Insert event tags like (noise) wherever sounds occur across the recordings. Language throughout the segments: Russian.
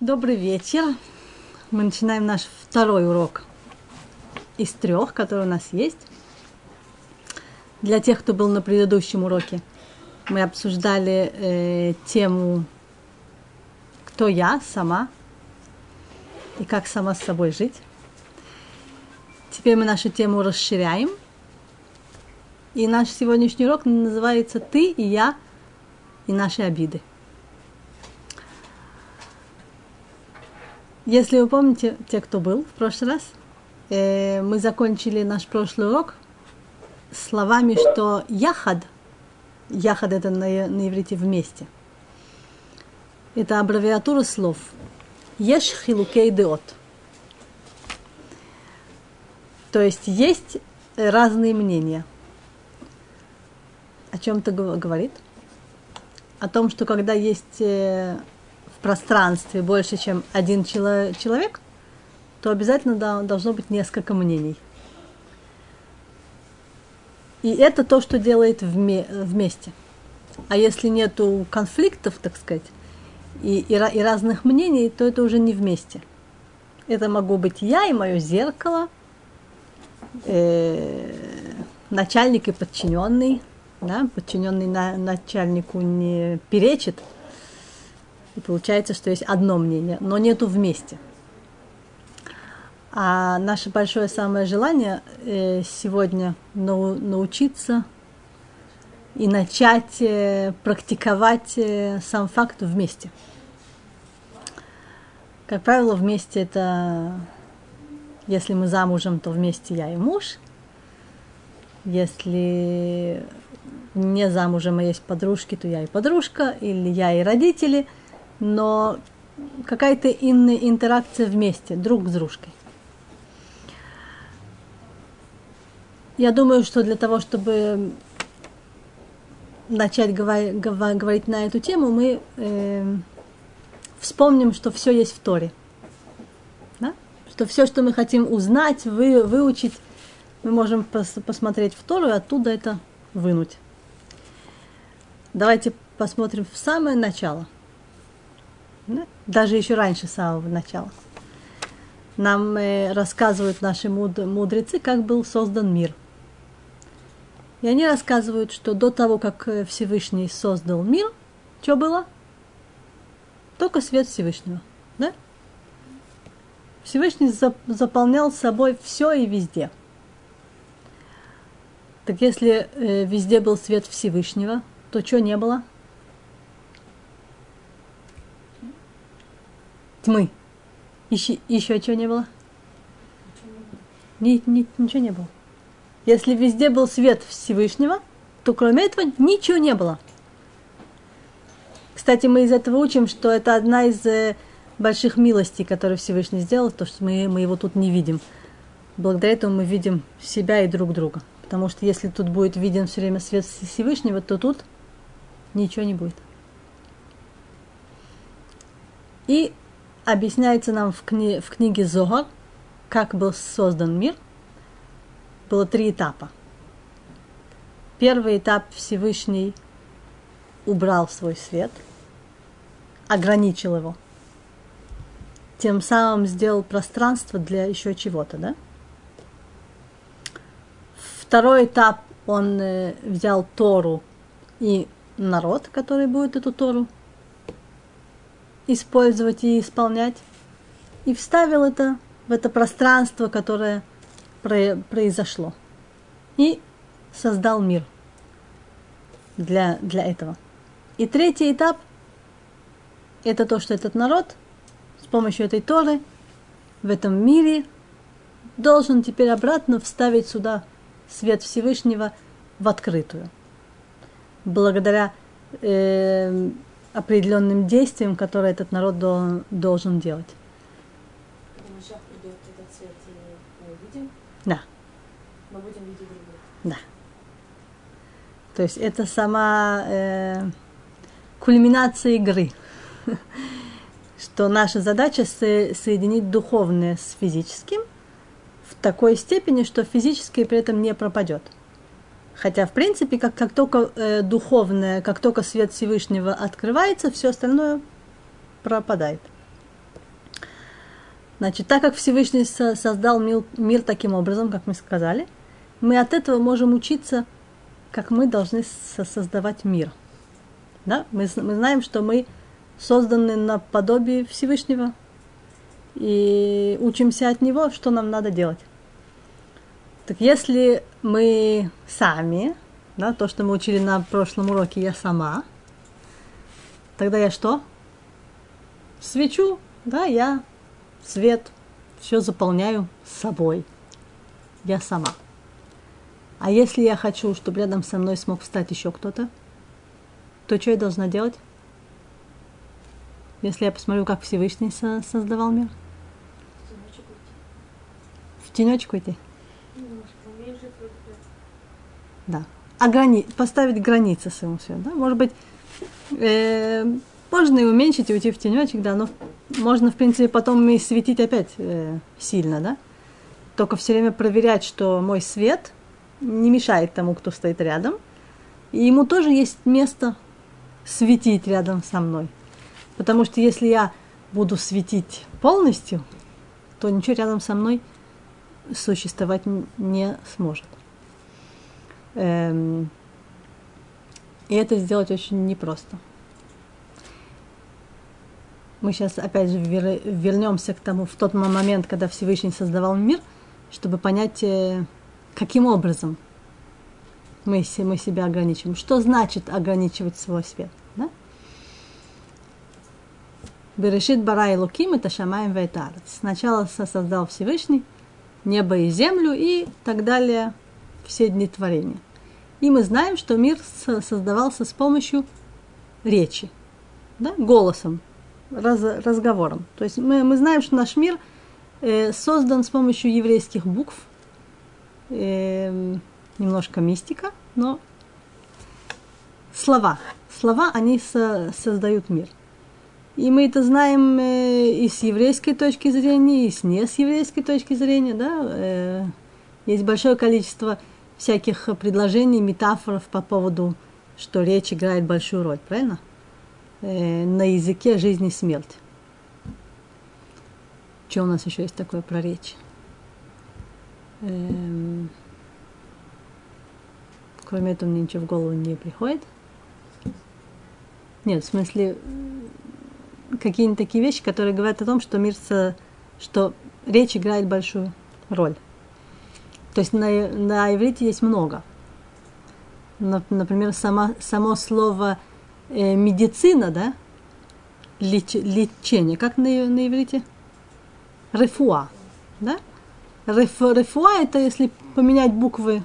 Добрый вечер. Мы начинаем наш второй урок из трех, который у нас есть. Для тех, кто был на предыдущем уроке, мы обсуждали э, тему «Кто я сама?» и как сама с собой жить. Теперь мы нашу тему расширяем. И наш сегодняшний урок называется «Ты и я и наши обиды». Если вы помните, те, кто был в прошлый раз, э, мы закончили наш прошлый урок словами, что яхад, яхад это на, на иврите вместе, это аббревиатура слов. Еш хилукей деот. То есть есть разные мнения. О чем это говорит? О том, что когда есть пространстве больше, чем один человек, то обязательно должно быть несколько мнений. И это то, что делает вместе. А если нету конфликтов, так сказать, и, и, и разных мнений, то это уже не вместе. Это могу быть я и мое зеркало, э, начальник и подчиненный. Да? Подчиненный на, начальнику не перечит, и получается, что есть одно мнение, но нету вместе. А наше большое самое желание э, сегодня нау научиться и начать э, практиковать э, сам факт вместе. Как правило, вместе это, если мы замужем, то вместе я и муж. Если не замужем, а есть подружки, то я и подружка, или я и родители – но какая-то иная интеракция вместе, друг с дружкой. Я думаю, что для того, чтобы начать говорить, на эту тему, мы э, вспомним, что все есть в Торе. Да? Что все, что мы хотим узнать, вы, выучить, мы можем пос, посмотреть в Тору и оттуда это вынуть. Давайте посмотрим в самое начало – даже еще раньше самого начала. Нам э, рассказывают наши муд- мудрецы, как был создан мир. И они рассказывают, что до того, как э, Всевышний создал мир, что было? Только свет Всевышнего. Да? Всевышний за- заполнял собой все и везде. Так если э, везде был свет Всевышнего, то что не было? Тьмы. Еще, еще чего не было? Ни, ни, ничего не было. Если везде был свет Всевышнего, то кроме этого ничего не было. Кстати, мы из этого учим, что это одна из э, больших милостей, которые Всевышний сделал, то, что мы, мы его тут не видим. Благодаря этому мы видим себя и друг друга. Потому что если тут будет виден все время свет Всевышнего, то тут ничего не будет. И объясняется нам в, кни в книге Зогар, как был создан мир. Было три этапа. Первый этап Всевышний убрал свой свет, ограничил его. Тем самым сделал пространство для еще чего-то, да? Второй этап он э, взял Тору и народ, который будет эту Тору использовать и исполнять. И вставил это в это пространство, которое произошло. И создал мир для, для этого. И третий этап – это то, что этот народ с помощью этой Торы в этом мире должен теперь обратно вставить сюда свет Всевышнего в открытую. Благодаря э, определенным действием, которое этот народ до, должен делать. Да. Мы будем видеть друг друга. Да. То есть это сама э, кульминация игры. (laughs) Что наша задача со- соединить духовное с физическим в такой степени, что физическое при этом не пропадет. Хотя, в принципе, как, как только э, духовное, как только свет Всевышнего открывается, все остальное пропадает. Значит, так как Всевышний создал мир, мир таким образом, как мы сказали, мы от этого можем учиться, как мы должны создавать мир. Да? Мы, мы знаем, что мы созданы на подобие Всевышнего и учимся от Него, что нам надо делать. Так если мы сами, да, то, что мы учили на прошлом уроке, я сама, тогда я что? Свечу, да, я свет, все заполняю собой. Я сама. А если я хочу, чтобы рядом со мной смог встать еще кто-то, то что я должна делать? Если я посмотрю, как Всевышний со- создавал мир? В тенечку идти. Да. А грани... поставить границы своему свету. Да? Может быть, э, можно и уменьшить, и уйти в тенечек, да, но можно, в принципе, потом и светить опять э, сильно, да. Только все время проверять, что мой свет не мешает тому, кто стоит рядом. И ему тоже есть место светить рядом со мной. Потому что если я буду светить полностью, то ничего рядом со мной существовать не сможет. Эм, и это сделать очень непросто. Мы сейчас опять же вернемся к тому, в тот момент, когда Всевышний создавал мир, чтобы понять, э, каким образом мы, мы себя ограничиваем. Что значит ограничивать свой свет? Берешит бара и луким это шамаем вейтарец. Сначала создал Всевышний небо и землю и так далее все дни творения. И мы знаем, что мир создавался с помощью речи, да, голосом, раз, разговором. То есть мы, мы знаем, что наш мир э, создан с помощью еврейских букв, э, немножко мистика, но слова. Слова, они со, создают мир. И мы это знаем э, и с еврейской точки зрения, и с не с еврейской точки зрения. Да? Э, есть большое количество всяких предложений, метафоров по поводу, что речь играет большую роль, правильно? Э, на языке жизнь и смерть. Что у нас еще есть такое про речь? Эм, кроме этого мне ничего в голову не приходит. Нет, в смысле, какие-нибудь такие вещи, которые говорят о том, что мир, со, что речь играет большую роль. То есть на, на иврите есть много. Например, само, само слово э, медицина, да, Леч, лечение, как на, на иврите? Рефуа, да? Реф, рефуа это если поменять буквы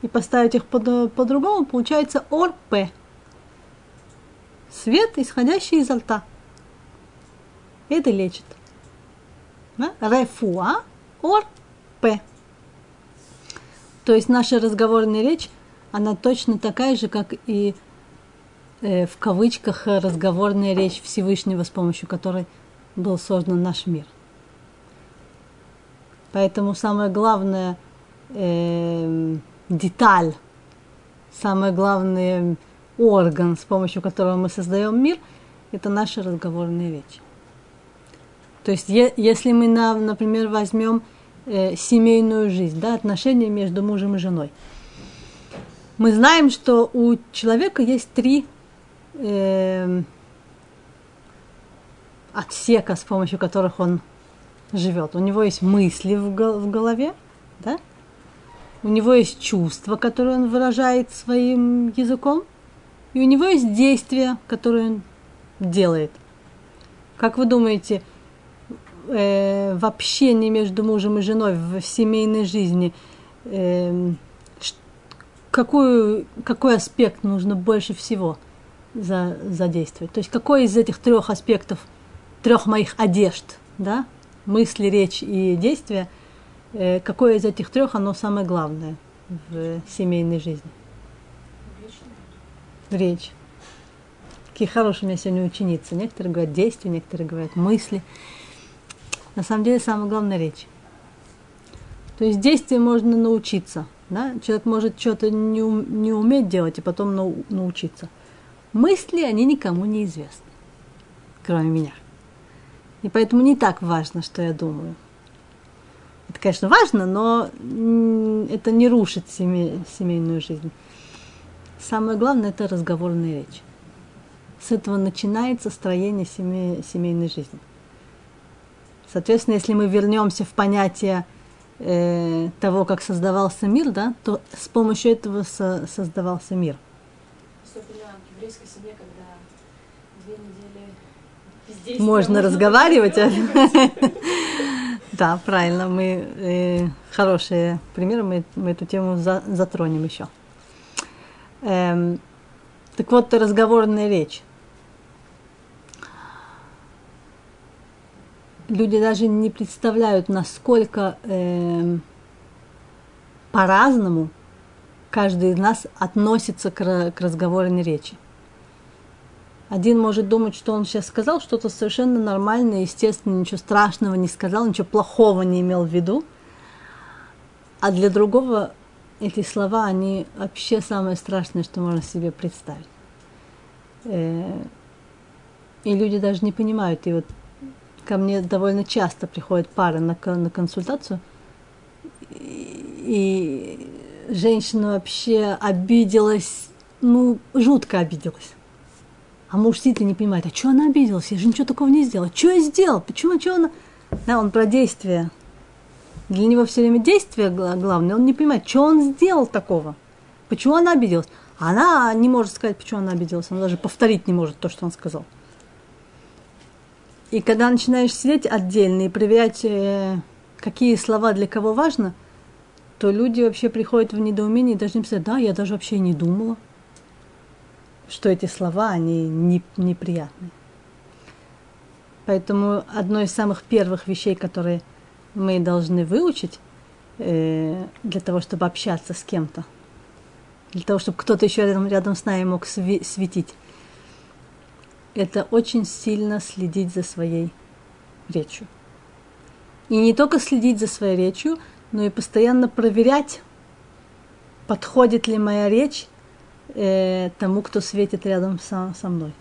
и поставить их по- по-другому, получается ор-п. Свет, исходящий изо рта. Это лечит. Да? Рефуа, ор-п. То есть наша разговорная речь, она точно такая же, как и э, в кавычках разговорная речь Всевышнего, с помощью которой был создан наш мир. Поэтому самое главное э, деталь, самый главный орган, с помощью которого мы создаем мир, это наша разговорная речь. То есть, е- если мы, на, например, возьмем э, семейную жизнь, да, отношения между мужем и женой, мы знаем, что у человека есть три э, отсека, с помощью которых он живет. У него есть мысли в, в голове, да? у него есть чувства, которые он выражает своим языком, и у него есть действия, которые он делает. Как вы думаете, э, в общении между мужем и женой, в семейной жизни, э, какую, какой аспект нужно больше всего за, задействовать? То есть какой из этих трех аспектов, трех моих одежд, да, мысли, речь и действия, э, какое из этих трех оно самое главное в семейной жизни? Речь. Какие хорошие у меня сегодня ученицы. Некоторые говорят действия, некоторые говорят мысли. На самом деле самое главное речь. То есть действие можно научиться. Да? Человек может что-то не, не уметь делать и потом нау, научиться. Мысли, они никому не известны, кроме меня. И поэтому не так важно, что я думаю. Это, конечно, важно, но это не рушит семей, семейную жизнь. Самое главное – это разговорная речь. С этого начинается строение семей, семейной жизни. Соответственно, если мы вернемся в понятие э, того, как создавался мир, да, то с помощью этого со, создавался мир. Особенно в еврейской семье, когда две недели можно разговаривать. (laughs) Да, правильно, мы э, хорошие примеры, мы, эту тему за, затронем еще. Эм, так вот, разговорная речь. Люди даже не представляют, насколько э, по-разному каждый из нас относится к, к разговорной речи. Один может думать, что он сейчас сказал что-то совершенно нормальное, естественно, ничего страшного не сказал, ничего плохого не имел в виду. А для другого эти слова, они вообще самое страшное, что можно себе представить. Э, и люди даже не понимают. И вот ко мне довольно часто приходят пары на, на консультацию, и женщина вообще обиделась, ну, жутко обиделась. А муж сидит и не понимает, а что она обиделась? Я же ничего такого не сделала. Что я сделал? Почему, что она... Да, он про действие для него все время действие главное, он не понимает, что он сделал такого, почему она обиделась. Она не может сказать, почему она обиделась, она даже повторить не может то, что он сказал. И когда начинаешь сидеть отдельно и проверять, э, какие слова для кого важно, то люди вообще приходят в недоумение и должны писать, да, я даже вообще не думала, что эти слова, они не, неприятные. Поэтому одно из самых первых вещей, которые мы должны выучить э, для того, чтобы общаться с кем-то, для того, чтобы кто-то еще рядом, рядом с нами мог сви- светить. Это очень сильно следить за своей речью. И не только следить за своей речью, но и постоянно проверять, подходит ли моя речь э, тому, кто светит рядом со, со мной.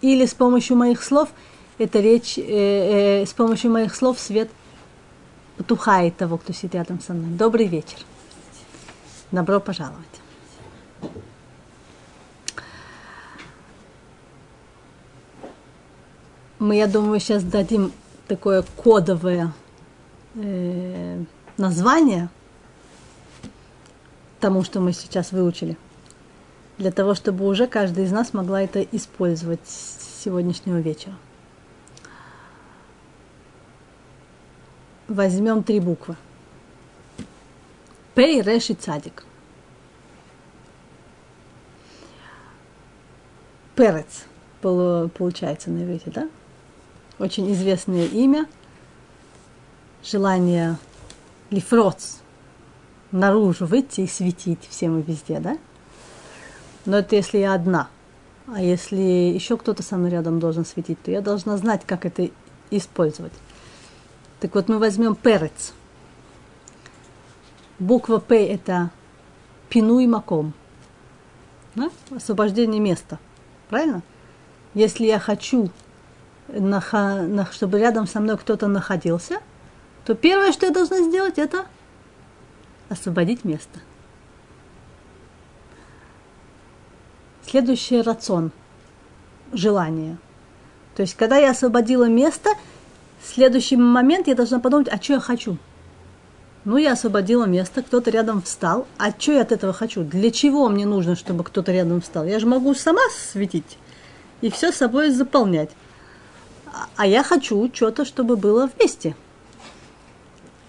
Или с помощью моих слов эта речь, э, э, с помощью моих слов свет потухает того, кто сидит рядом со мной. Добрый вечер. Добро пожаловать. Мы, я думаю, сейчас дадим такое кодовое э, название тому, что мы сейчас выучили, для того, чтобы уже каждый из нас могла это использовать с сегодняшнего вечера. возьмем три буквы. Пей, Реш и Цадик. Перец получается на иврите, да? Очень известное имя. Желание лифроц наружу выйти и светить всем и везде, да? Но это если я одна. А если еще кто-то со мной рядом должен светить, то я должна знать, как это использовать. Так вот, мы возьмем перец. Буква П – это пину и маком. Да? Освобождение места. Правильно? Если я хочу, чтобы рядом со мной кто-то находился, то первое, что я должна сделать, это освободить место. Следующий рацион – желание. То есть, когда я освободила место – следующий момент я должна подумать, а что я хочу? Ну, я освободила место, кто-то рядом встал. А что я от этого хочу? Для чего мне нужно, чтобы кто-то рядом встал? Я же могу сама светить и все собой заполнять. А я хочу что-то, чтобы было вместе.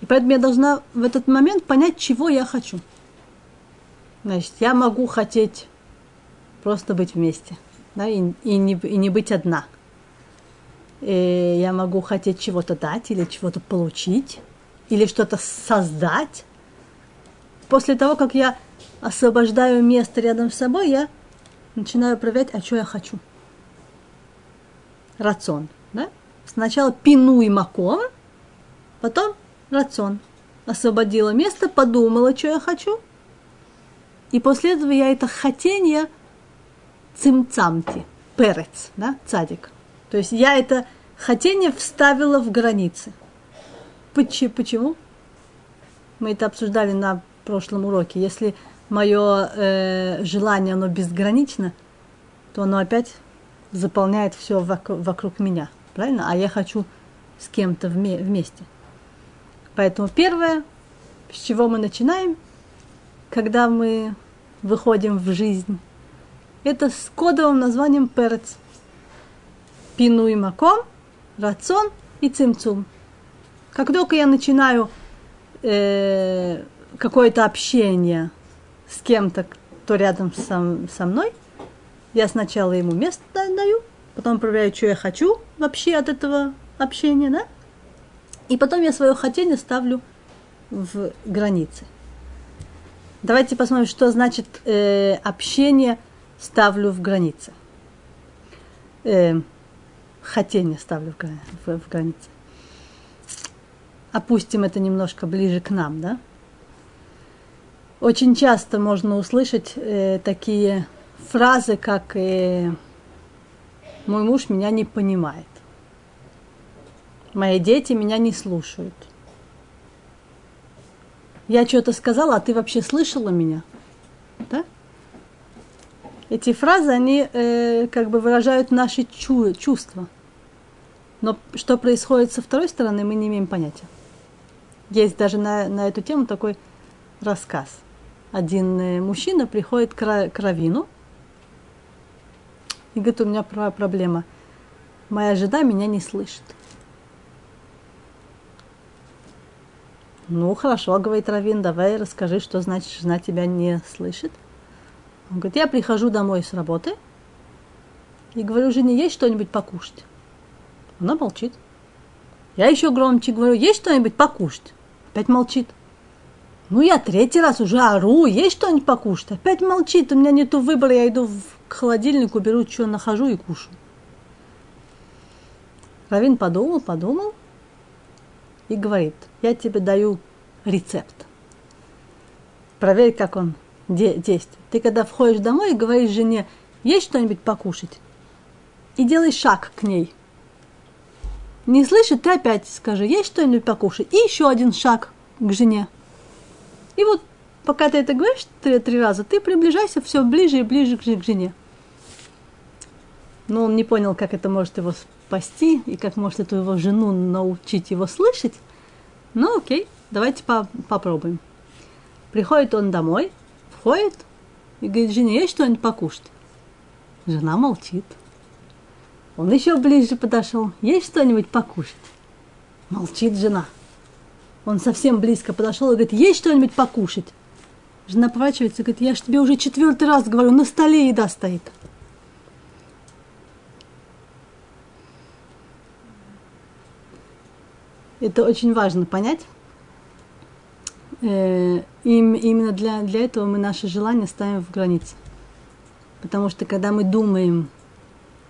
И поэтому я должна в этот момент понять, чего я хочу. Значит, я могу хотеть просто быть вместе, да, и, и, не, и не быть одна – Э, я могу хотеть чего-то дать или чего-то получить, или что-то создать. После того, как я освобождаю место рядом с собой, я начинаю проверять, а что я хочу. Рацион. Сначала пину и маком, потом рацион. Освободила место, подумала, что я хочу. И после этого я это хотение цимцамти, перец, да, цадик – то есть я это хотение вставило в границы. Почему? Мы это обсуждали на прошлом уроке. Если мое э, желание, оно безгранично, то оно опять заполняет все вокруг, вокруг меня. Правильно? А я хочу с кем-то вме- вместе. Поэтому первое, с чего мы начинаем, когда мы выходим в жизнь, это с кодовым названием перец. Пину и маком, рацион и цимцум. Как только я начинаю э, какое-то общение с кем-то, кто рядом со, со мной, я сначала ему место даю, потом проверяю, что я хочу вообще от этого общения, да? И потом я свое хотение ставлю в границы. Давайте посмотрим, что значит э, общение ставлю в границы. Э, хотение ставлю в, в, в границы. Опустим это немножко ближе к нам, да? Очень часто можно услышать э, такие фразы, как э, «мой муж меня не понимает», «мои дети меня не слушают», «я что-то сказала, а ты вообще слышала меня?» да? Эти фразы, они э, как бы выражают наши чу- чувства. Но что происходит со второй стороны, мы не имеем понятия. Есть даже на, на эту тему такой рассказ. Один э, мужчина приходит к, к равину и говорит, у меня проблема. Моя жена меня не слышит. Ну, хорошо, говорит Равин, давай расскажи, что значит, жена тебя не слышит. Он говорит, я прихожу домой с работы и говорю, жене, есть что-нибудь покушать? Она молчит. Я еще громче говорю, есть что-нибудь покушать? Опять молчит. Ну, я третий раз уже ору, есть что-нибудь покушать? Опять молчит, у меня нету выбора, я иду к холодильнику, беру, что нахожу и кушаю. Равин подумал, подумал и говорит, я тебе даю рецепт. Проверь, как он де- действует. Ты когда входишь домой и говоришь жене, есть что-нибудь покушать? И делай шаг к ней. Не слышит, ты опять скажи, есть что-нибудь покушать? И еще один шаг к жене. И вот пока ты это говоришь три, три раза, ты приближайся все ближе и ближе к, к жене. Но он не понял, как это может его спасти и как может эту его жену научить его слышать. Ну окей, давайте по попробуем. Приходит он домой, входит и говорит, жене, есть что-нибудь покушать? Жена молчит. Он еще ближе подошел. Есть что-нибудь покушать? Молчит жена. Он совсем близко подошел и говорит, есть что-нибудь покушать? Жена поворачивается и говорит, я же тебе уже четвертый раз говорю, на столе еда стоит. Это очень важно понять. Э, именно для, для этого мы наши желания ставим в границы. Потому что когда мы думаем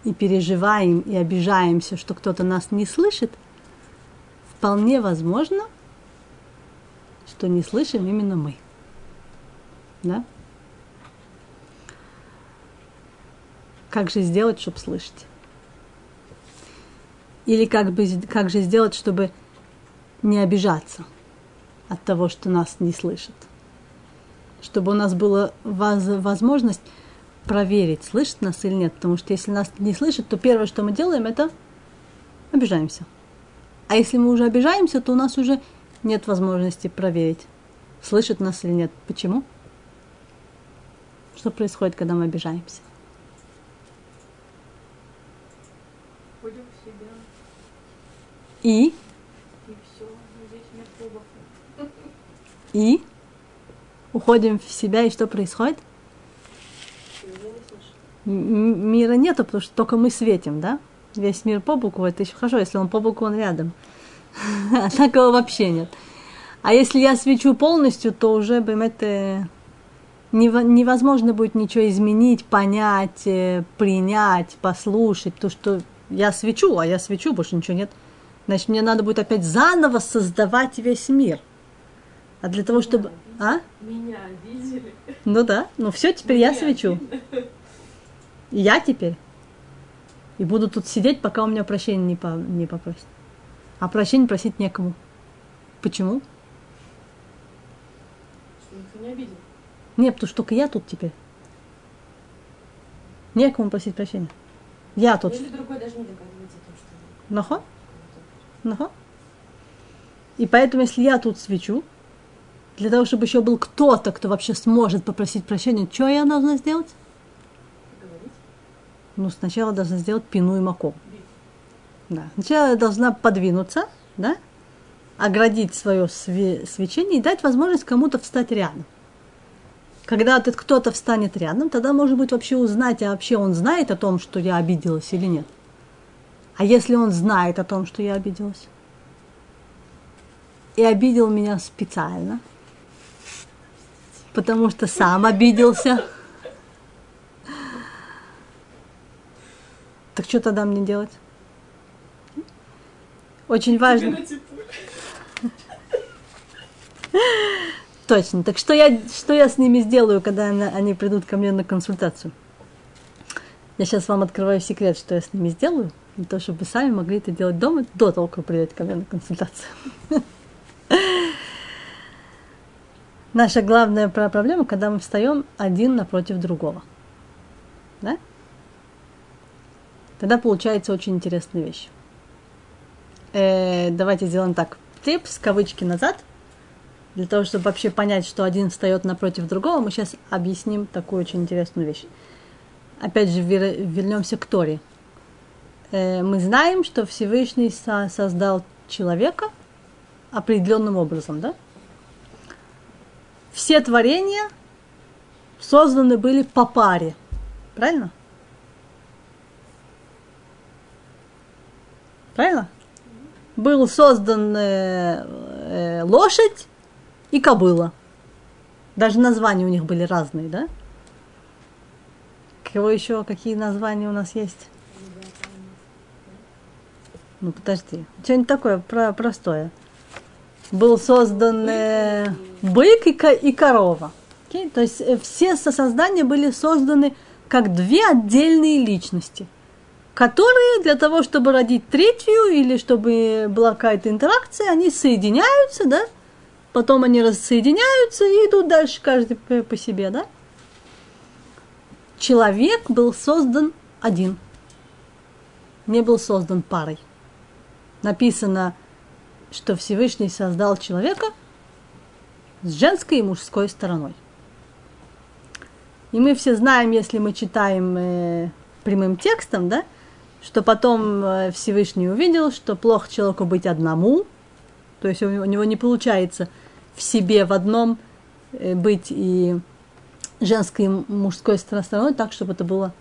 и переживаем и обижаемся, что кто-то нас не слышит, вполне возможно, что не слышим именно мы. Да? Как же сделать, чтобы слышать? Или как, бы, как же сделать, чтобы не обижаться от того, что нас не слышат? Чтобы у нас была возможность проверить, слышит нас или нет. Потому что если нас не слышит, то первое, что мы делаем, это обижаемся. А если мы уже обижаемся, то у нас уже нет возможности проверить, слышит нас или нет. Почему? Что происходит, когда мы обижаемся? Входим в себя. И? И все. Здесь нет. И? Уходим в себя, и что происходит? мира нету, потому что только мы светим, да? Весь мир по боку, это еще хорошо, если он по боку, он рядом. (laughs) Такого вообще нет. А если я свечу полностью, то уже, это невозможно будет ничего изменить, понять, э, принять, послушать, то, что я свечу, а я свечу, больше ничего нет. Значит, мне надо будет опять заново создавать весь мир. А для того, чтобы... А? Меня видели. Ну да, ну все, теперь я свечу. Я теперь. И буду тут сидеть, пока у меня прощения не, по, не попросят. А прощения просить некому. Почему? Что никто не обидел. Нет, потому что только я тут теперь. Некому просить прощения. Я тут. Или другой даже не догадывается о том, что Нахо? Нахо? И поэтому, если я тут свечу, для того, чтобы еще был кто-то, кто вообще сможет попросить прощения, что я должна сделать? говорить. Ну, сначала должна сделать пину и маку. Да. Сначала я должна подвинуться, да, оградить свое све- свечение и дать возможность кому-то встать рядом. Когда этот кто-то встанет рядом, тогда, может быть, вообще узнать, а вообще он знает о том, что я обиделась или нет. А если он знает о том, что я обиделась, и обидел меня специально, потому что сам обиделся, так что тогда мне делать? Очень важно. Точно. Так что я, что я с ними сделаю, когда она- они придут ко мне на консультацию? Я сейчас вам открываю секрет, что я с ними сделаю, для того, чтобы вы сами могли это делать дома до того, как придете ко мне на консультацию. Наша главная про- проблема, когда мы встаем один напротив другого. Да? Тогда получается очень интересная вещь. Э, давайте сделаем так. Типс, кавычки назад. Для того, чтобы вообще понять, что один встает напротив другого, мы сейчас объясним такую очень интересную вещь. Опять же, вер- вернемся к Торе. Э, мы знаем, что Всевышний со- создал человека определенным образом, да? Все творения созданы были по паре. Правильно? Правильно? Был создан э, э, лошадь и кобыла. Даже названия у них были разные, да? Кого еще, какие названия у нас есть? Ну подожди, что-нибудь такое про простое. Был создан э, бык и, ко- и корова. Окей? То есть э, все со- создания были созданы как две отдельные личности, которые для того, чтобы родить третью или чтобы была какая-то интеракция, они соединяются, да? Потом они рассоединяются и идут дальше каждый по, себе, да? Человек был создан один, не был создан парой написано, что Всевышний создал человека с женской и мужской стороной. И мы все знаем, если мы читаем э, прямым текстом, да, что потом э, Всевышний увидел, что плохо человеку быть одному, то есть у него- не получается в себе в одном э, быть и женской, и мужской стор- стороной так, чтобы это было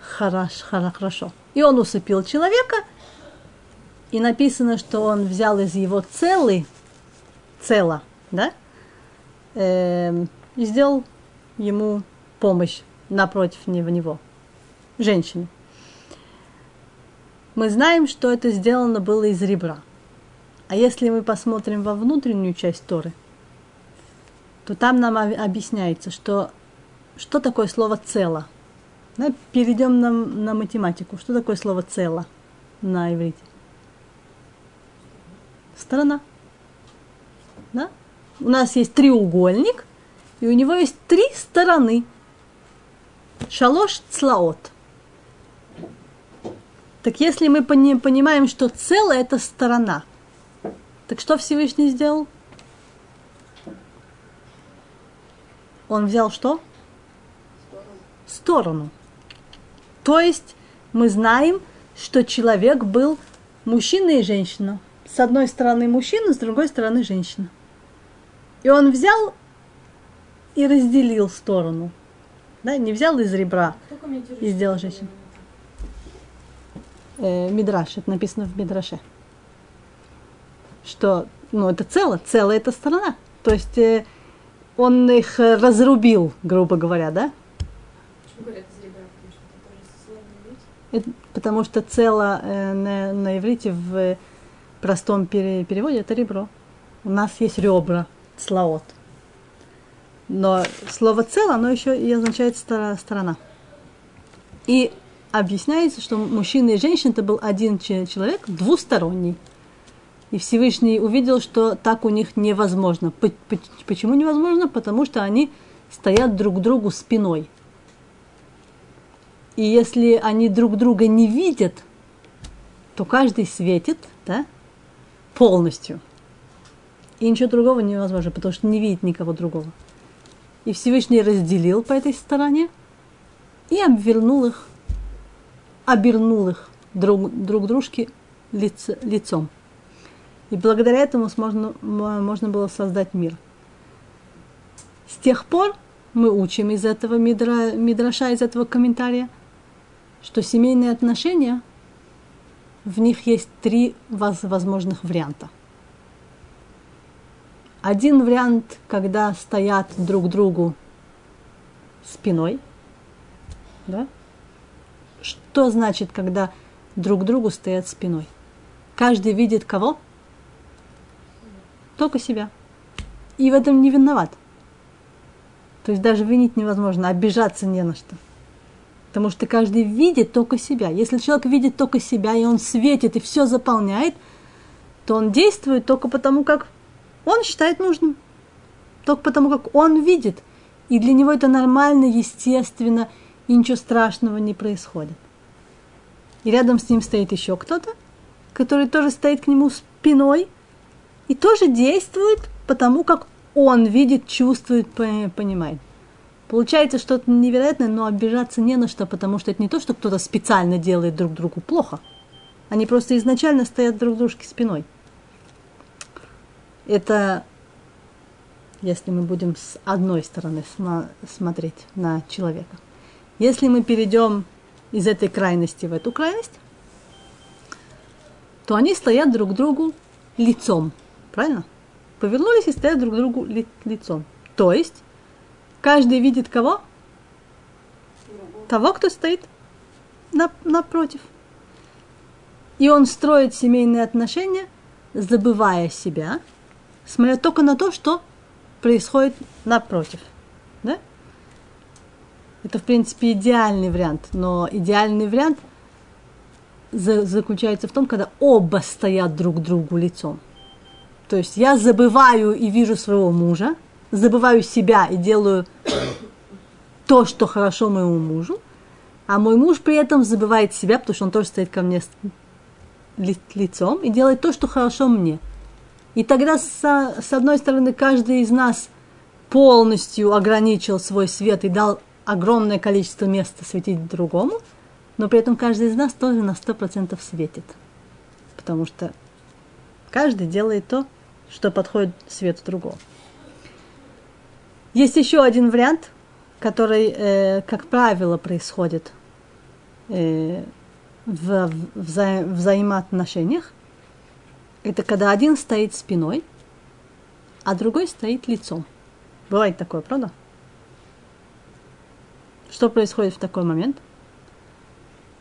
хорош, хоро- хорошо. И он усыпил человека, и написано, что он взял из его целый, цела, да, эм, и сделал ему помощь напротив него, женщине. Мы знаем, что это сделано было из ребра. А если мы посмотрим во внутреннюю часть Торы, то там нам об- объясняется, что что такое слово цело. Да, перейдем на, на математику. Что такое слово цело на иврите? Сторона. Да? У нас есть треугольник, и у него есть три стороны. Шалош цлаот. Так если мы пони- понимаем, что целое это сторона, так что Всевышний сделал? Он взял что? Сторону. То есть мы знаем, что человек был мужчина и женщина. С одной стороны мужчина, с другой стороны женщина. И он взял и разделил сторону. Да, не взял из ребра. И сделал женщину. Э, Мидраш, это написано в Мидраше. Что, ну, это цело, целая эта сторона. То есть э, он их э, разрубил, грубо говоря, да? Почему говорят из ребра? Потому что это. Это потому что цело э, на, на иврите в э, простом пере- переводе это ребро. У нас есть ребра, слаот. Но слово цело, оно еще и означает сторона. И объясняется, что мужчина и женщина это был один человек, двусторонний. И Всевышний увидел, что так у них невозможно. Почему невозможно? Потому что они стоят друг к другу спиной. И если они друг друга не видят, то каждый светит да, полностью. И ничего другого невозможно, потому что не видит никого другого. И Всевышний разделил по этой стороне и обвернул их, обернул их друг, друг дружке лиц, лицом. И благодаря этому можно, можно было создать мир. С тех пор мы учим из этого мидра, мидраша, из этого комментария, что семейные отношения, в них есть три возможных варианта. Один вариант, когда стоят друг другу спиной. Да? Что значит, когда друг другу стоят спиной? Каждый видит кого? Только себя. И в этом не виноват. То есть даже винить невозможно, обижаться не на что. Потому что каждый видит только себя. Если человек видит только себя, и он светит, и все заполняет, то он действует только потому, как он считает нужным. Только потому, как он видит. И для него это нормально, естественно, и ничего страшного не происходит. И рядом с ним стоит еще кто-то, который тоже стоит к нему спиной и тоже действует потому, как он видит, чувствует, понимает. Получается что-то невероятное, но обижаться не на что, потому что это не то, что кто-то специально делает друг другу плохо. Они просто изначально стоят друг дружке спиной. Это если мы будем с одной стороны см- смотреть на человека. Если мы перейдем из этой крайности в эту крайность, то они стоят друг другу лицом. Правильно? Повернулись и стоят друг другу ли- лицом. То есть Каждый видит кого? Того, кто стоит на, напротив. И он строит семейные отношения, забывая себя, смотря только на то, что происходит напротив. Это, в принципе, идеальный вариант. Но идеальный вариант за, заключается в том, когда оба стоят друг другу лицом. То есть я забываю и вижу своего мужа, забываю себя и делаю (coughs) то, что хорошо моему мужу, а мой муж при этом забывает себя, потому что он тоже стоит ко мне с лицом и делает то, что хорошо мне. И тогда, с, с одной стороны, каждый из нас полностью ограничил свой свет и дал огромное количество места светить другому, но при этом каждый из нас тоже на 100% светит. Потому что каждый делает то, что подходит свету другого. Есть еще один вариант, который, э, как правило, происходит э, в, вза взаимоотношениях. Это когда один стоит спиной, а другой стоит лицом. Бывает такое, правда? Что происходит в такой момент?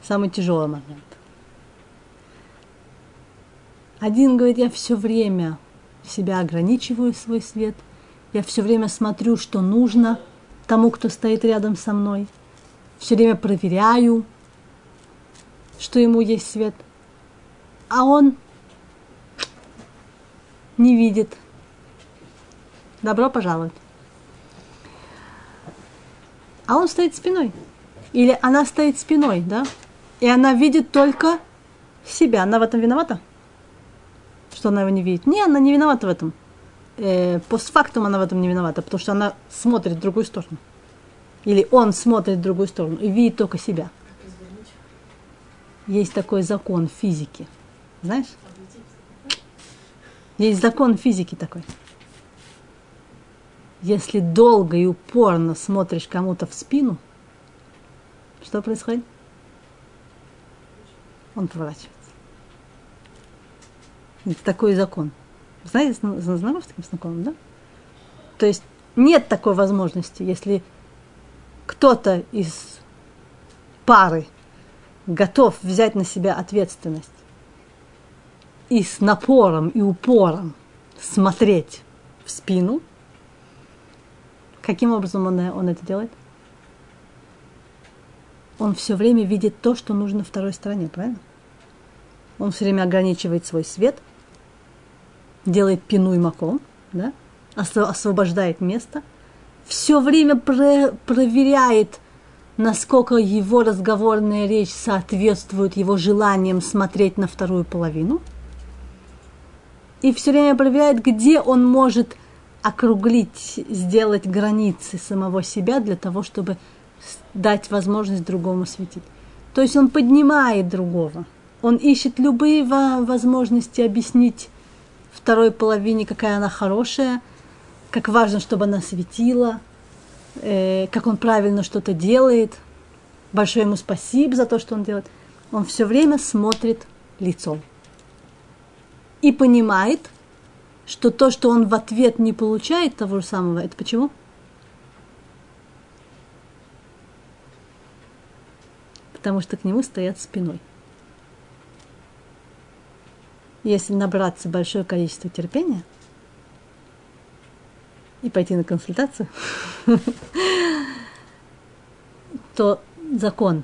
Самый тяжелый момент. Один говорит, я все время себя ограничиваю свой свет – я все время смотрю, что нужно тому, кто стоит рядом со мной. Все время проверяю, что ему есть свет. А он не видит. Добро пожаловать. А он стоит спиной. Или она стоит спиной, да? И она видит только себя. Она в этом виновата? Что она его не видит? Не, она не виновата в этом э, постфактум она в этом не виновата, потому что она смотрит в другую сторону. Или он смотрит в другую сторону и видит только себя. Есть такой закон физики. Знаешь? Есть закон физики такой. Если долго и упорно смотришь кому-то в спину, что происходит? Он поворачивается. Это такой закон. Знаете, знакомы с таким знакомым, да? То есть нет такой возможности, если кто-то из пары готов взять на себя ответственность и с напором и упором смотреть в спину, каким образом он, он это делает? он все время видит то, что нужно второй стороне, правильно? Он все время ограничивает свой свет, делает пину и маком, да? освобождает место, все время про- проверяет, насколько его разговорная речь соответствует его желаниям смотреть на вторую половину. И все время проверяет, где он может округлить, сделать границы самого себя для того, чтобы дать возможность другому светить. То есть он поднимает другого. Он ищет любые возможности объяснить второй половине, какая она хорошая, как важно, чтобы она светила, э, как он правильно что-то делает. Большое ему спасибо за то, что он делает. Он все время смотрит лицом. И понимает, что то, что он в ответ не получает того же самого, это почему? Потому что к нему стоят спиной. Если набраться большое количество терпения и пойти на консультацию, (laughs) то закон.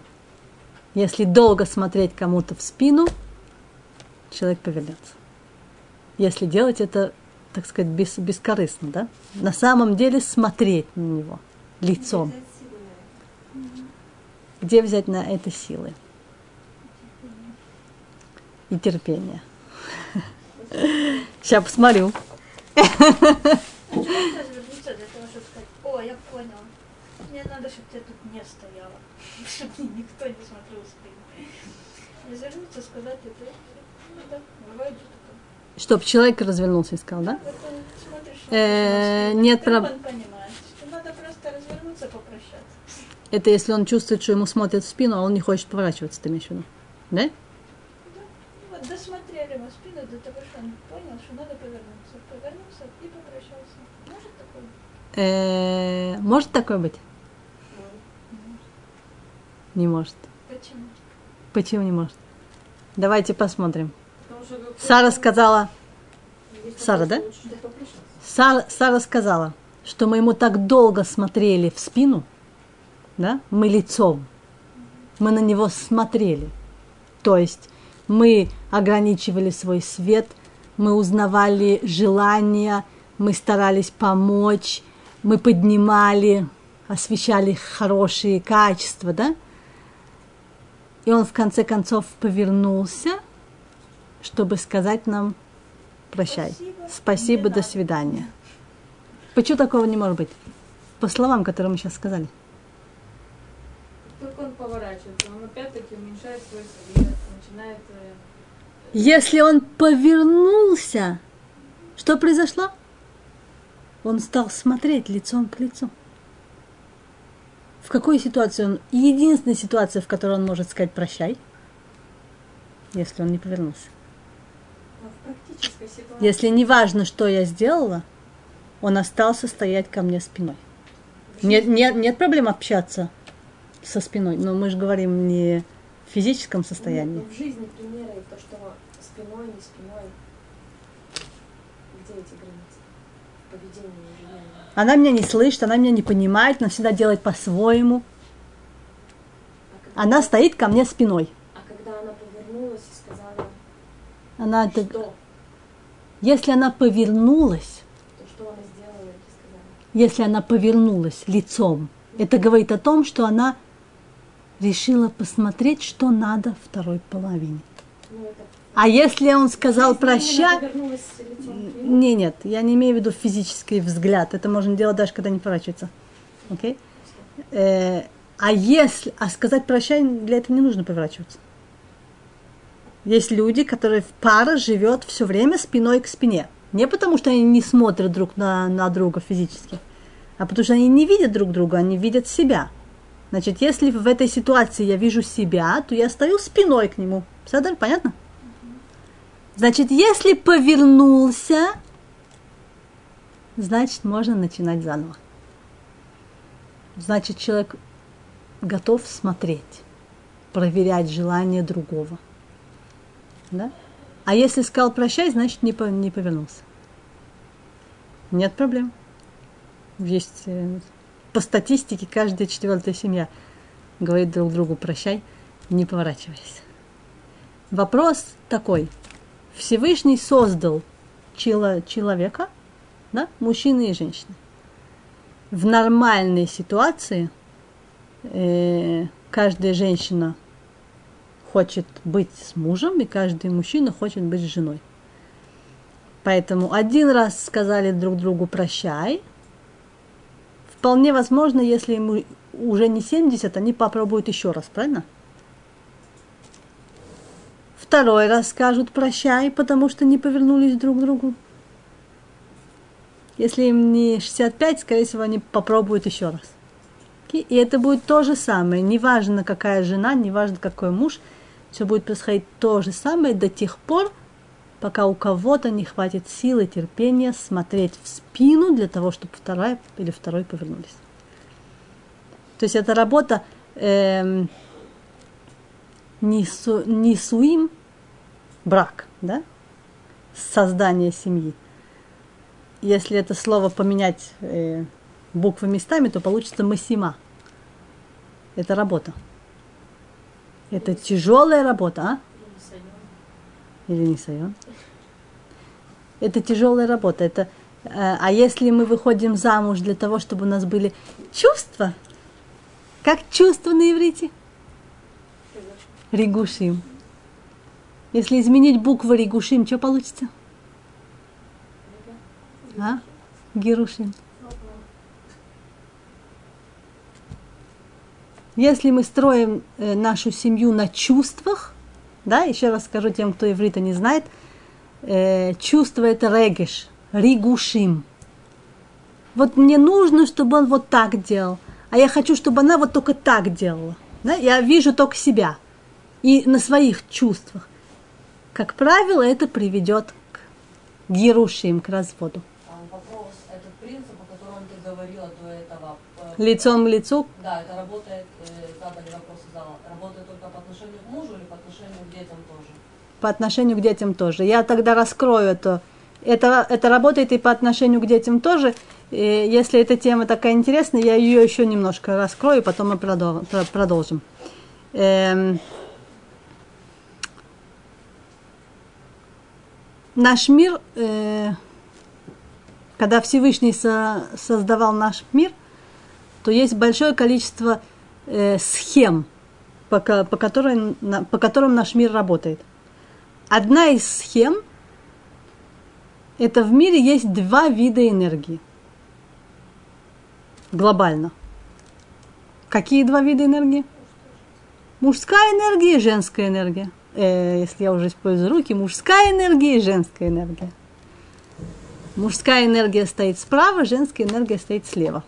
Если долго смотреть кому-то в спину, человек повернется. Если делать это, так сказать, без, бескорыстно, да? На самом деле смотреть на него лицом. Где взять на это силы? И терпение. (laughs) Сейчас посмотрю. о, я понял. Мне надо, чтобы ты тут не стояла, (laughs) чтобы никто не смотрел в спину. Развернуться, сказать это, ну да, бывает же такое. Чтоб человек развернулся и сказал, да? Вот смотришь, Э, нет вдруг проб- он понимает, что надо просто развернуться, попрощаться. Это если он чувствует, что ему смотрят в спину, а он не хочет поворачиваться, ты имеешь в виду? Да? Да. Вот досмотрели мы спину до того, что он понял, что надо повернуться. Повернулся и попрощался. Может такое? быть? Э, может такое быть? Не может. Почему? Почему не может? Давайте посмотрим. Сара сказала, Сара, да? Сара, Сара сказала, что мы ему так долго смотрели в спину, да, мы лицом, мы на него смотрели. То есть мы ограничивали свой свет, мы узнавали желания, мы старались помочь, мы поднимали, освещали хорошие качества, да? И он в конце концов повернулся, чтобы сказать нам прощай. Спасибо, Спасибо, до свидания. Почему такого не может быть? По словам, которые мы сейчас сказали. Только он поворачивается, он опять-таки уменьшает свой свет, начинает... э, Если он повернулся, что произошло? Он стал смотреть лицом к лицу. В какой ситуации он... Единственная ситуация, в которой он может сказать прощай, если он не повернулся. ну, в практической ситуации. Если не важно, что я сделала, он остался стоять ко мне спиной. Нет, нет, нет проблем общаться со спиной, но мы же говорим не в физическом состоянии. Ну, в жизни примеры, то, что спиной, не спиной. Где эти границы? Ежедневном. Она меня не слышит, она меня не понимает, она всегда делает по-своему. А Она стоит ко мне спиной. а когда она повернулась и сказала, Она что, Если она повернулась, она сделала если она повернулась лицом, это говорит о том, что она решила посмотреть, что надо второй половине. Ну, это А если он сказал прощай, Не, нет, я не имею в виду физический взгляд. Это можно делать даже, когда не поворачивается. Окей? Э, а если, а сказать прощай, для этого не нужно поворачиваться. Есть люди, которые в пара живет все время спиной к спине. Не потому, что они не смотрят друг на, на друга физически, а потому что они не видят друг друга, они видят себя. Значит, если в этой ситуации я вижу себя, то я стою спиной к нему. Все понятно? Значит, если повернулся, значит, можно начинать заново. Значит, человек готов смотреть, проверять желание другого. Да? А если сказал прощай, значит, не, по- не повернулся. Нет проблем. Есть э, по статистике каждая четвертая семья говорить друг другу прощай, не поворачиваясь. Вопрос такой. Всевышний создал чело- человека, да, мужчины и женщины. В нормальной ситуации э, каждая женщина хочет быть с мужем, и каждый мужчина хочет быть с женой. Поэтому один раз сказали друг другу прощай. Вполне возможно, если ему уже не 70, они попробуют еще раз, правильно? Второй раз скажут прощай, потому что не повернулись друг к другу. Если им не 65, скорее всего, они попробуют еще раз. И это будет то же самое. Неважно, какая жена, неважно, какой муж. Все будет происходить то же самое до тех пор, пока у кого-то не хватит силы, терпения смотреть в спину для того, чтобы вторая или второй повернулись. То есть это работа эм, несу, несуим брак, да? Создание семьи. Если это слово поменять э, буквы местами, то получится масима. Это работа. Это тяжелая работа, а? Или не сайон? Это тяжелая работа. Это, э, а если мы выходим замуж для того, чтобы у нас были чувства, как чувства на иврите? Ригушим. Если изменить буквы ригушим, что получится? А? Герушим. Если мы строим э, нашу семью на чувствах, да, еще раз скажу тем, кто иврита не знает, э, чувство это регеш, ригушим. Вот мне нужно, чтобы он вот так делал, а я хочу, чтобы она вот только так делала. Да? Я вижу только себя и на своих чувствах. Как правило, это приведет к герушим, к разводу. А вопрос, этот принцип, о котором ты говорила до этого, э, Лицом к лицу да, это работает, э, задали вопрос, зала, работает только по отношению к мужу или по отношению к детям тоже? По отношению к детям тоже. Я тогда раскрою это. Это, это работает и по отношению к детям тоже. И если эта тема такая интересная, я ее еще немножко раскрою, потом мы продол- про- продолжим. Эм, наш мир, э, когда Всевышний со- создавал наш мир, то есть большое количество э, схем, по, по, которой, на- по которым наш мир работает. Одна из схем – это в мире есть два вида энергии. Глобально. Какие два вида энергии? Мужская энергия и женская энергия. Э, если я уже использую руки, мужская энергия и женская энергия. Мужская энергия стоит справа, женская энергия стоит слева.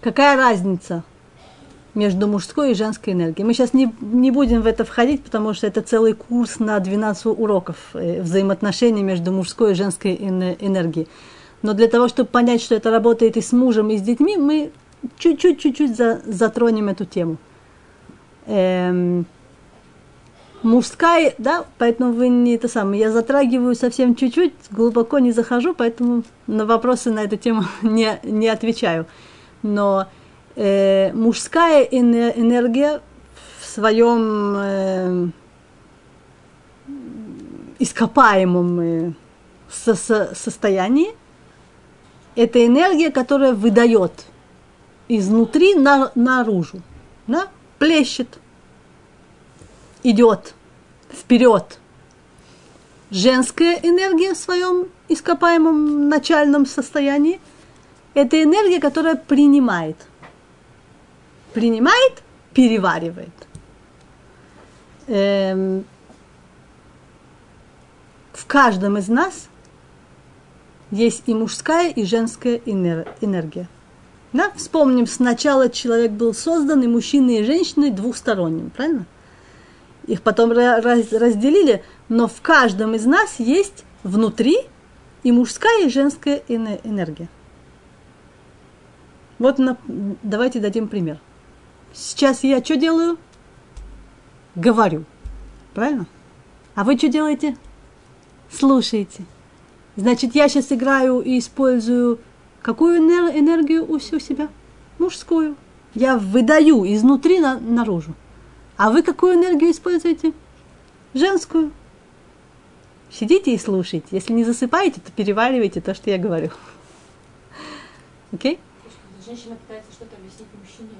Какая разница между мужской и женской энергией? Мы сейчас не, не будем в это входить, потому что это целый курс на 12 уроков э, взаимоотношений между мужской и женской эне- энергией. Но для того, чтобы понять, что это работает и с мужем, и с детьми, мы чуть-чуть-чуть за, затронем эту тему. Эм, мужская, да, поэтому вы не это самое. Я затрагиваю совсем чуть-чуть, глубоко не захожу, поэтому на вопросы на эту тему (laughs) не, не отвечаю. Но э, мужская эне- энергия в своем э, ископаемом э, со- со- состоянии это энергия, которая выдает изнутри на, наружу, да? плещет, идет вперед. Женская энергия в своем ископаемом начальном состоянии – это энергия, которая принимает. Принимает, переваривает. Эм, в каждом из нас есть и мужская, и женская энер- энергия. Да? Вспомним, сначала человек был создан, и мужчины, и женщины двухсторонним, правильно? Их потом разделили, но в каждом из нас есть внутри и мужская, и женская эне- энергия. Вот на- давайте дадим пример. Сейчас я что делаю? Говорю. Правильно? А вы что делаете? Слушаете. Значит, я сейчас играю и использую какую энер- энергию у себя? Мужскую. Я выдаю изнутри на, наружу. А вы какую энергию используете? Женскую. Сидите и слушайте. Если не засыпаете, то переваривайте то, что я говорю. (laughs) Окей? Okay? Женщина пытается что-то объяснить мужчине.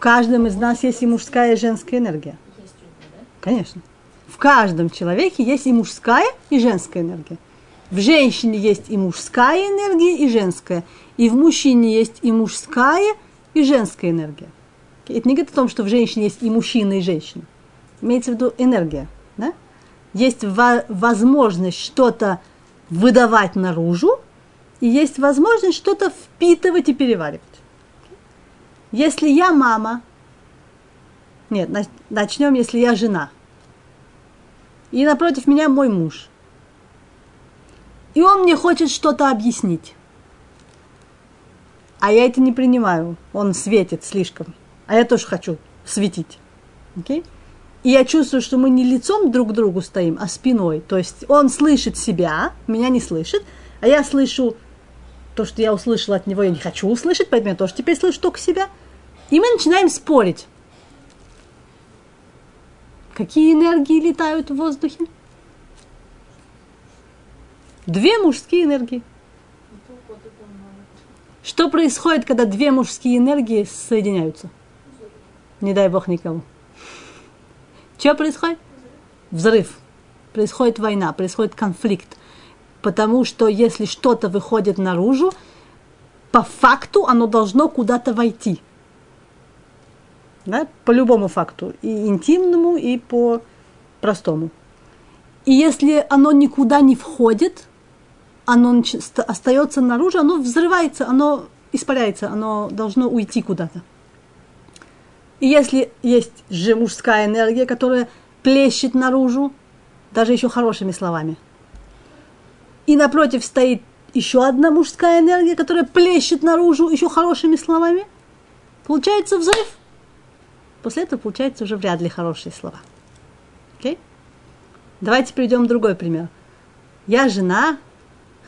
Каждом из нас есть и мужская, и женская энергия. Конечно. В каждом человеке есть и мужская, и женская энергия. В женщине есть и мужская энергия, и женская. И в мужчине есть и мужская, и женская энергия. Это не говорит о том, что в женщине есть и мужчина, и женщина. Имеется в виду энергия. Да? Есть во- возможность что-то выдавать наружу, и есть возможность что-то впитывать и переваривать. Если я мама, нет, начнем, если я жена, и напротив меня мой муж, и он мне хочет что-то объяснить, а я это не принимаю, он светит слишком, а я тоже хочу светить. Okay? И я чувствую, что мы не лицом друг к другу стоим, а спиной. То есть он слышит себя, меня не слышит, а я слышу то, что я услышала от него, я не хочу услышать, поэтому я тоже теперь слышу только себя. И мы начинаем спорить. Какие энергии летают в воздухе? Две мужские энергии. Что происходит, когда две мужские энергии соединяются? Не дай бог никому. Что происходит? Взрыв. Происходит война, происходит конфликт. Потому что если что-то выходит наружу, по факту оно должно куда-то войти. Да? По любому факту. И интимному, и по простому. И если оно никуда не входит, оно остается наружу, оно взрывается, оно испаряется, оно должно уйти куда-то. И если есть же мужская энергия, которая плещет наружу, даже еще хорошими словами – и напротив стоит еще одна мужская энергия, которая плещет наружу еще хорошими словами, получается взрыв. После этого получается уже вряд ли хорошие слова. Окей? Давайте приведем другой пример. Я жена,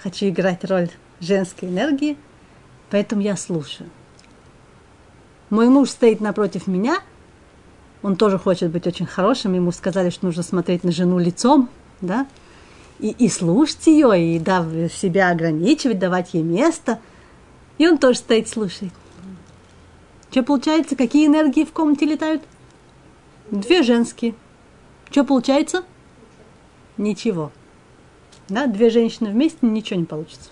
хочу играть роль женской энергии, поэтому я слушаю. Мой муж стоит напротив меня, он тоже хочет быть очень хорошим, ему сказали, что нужно смотреть на жену лицом, да, и, и слушать ее, и да, себя ограничивать, давать ей место. И он тоже стоит, слушает. Что получается? Какие энергии в комнате летают? Две женские. Что получается? Ничего. Да, две женщины вместе, ничего не получится.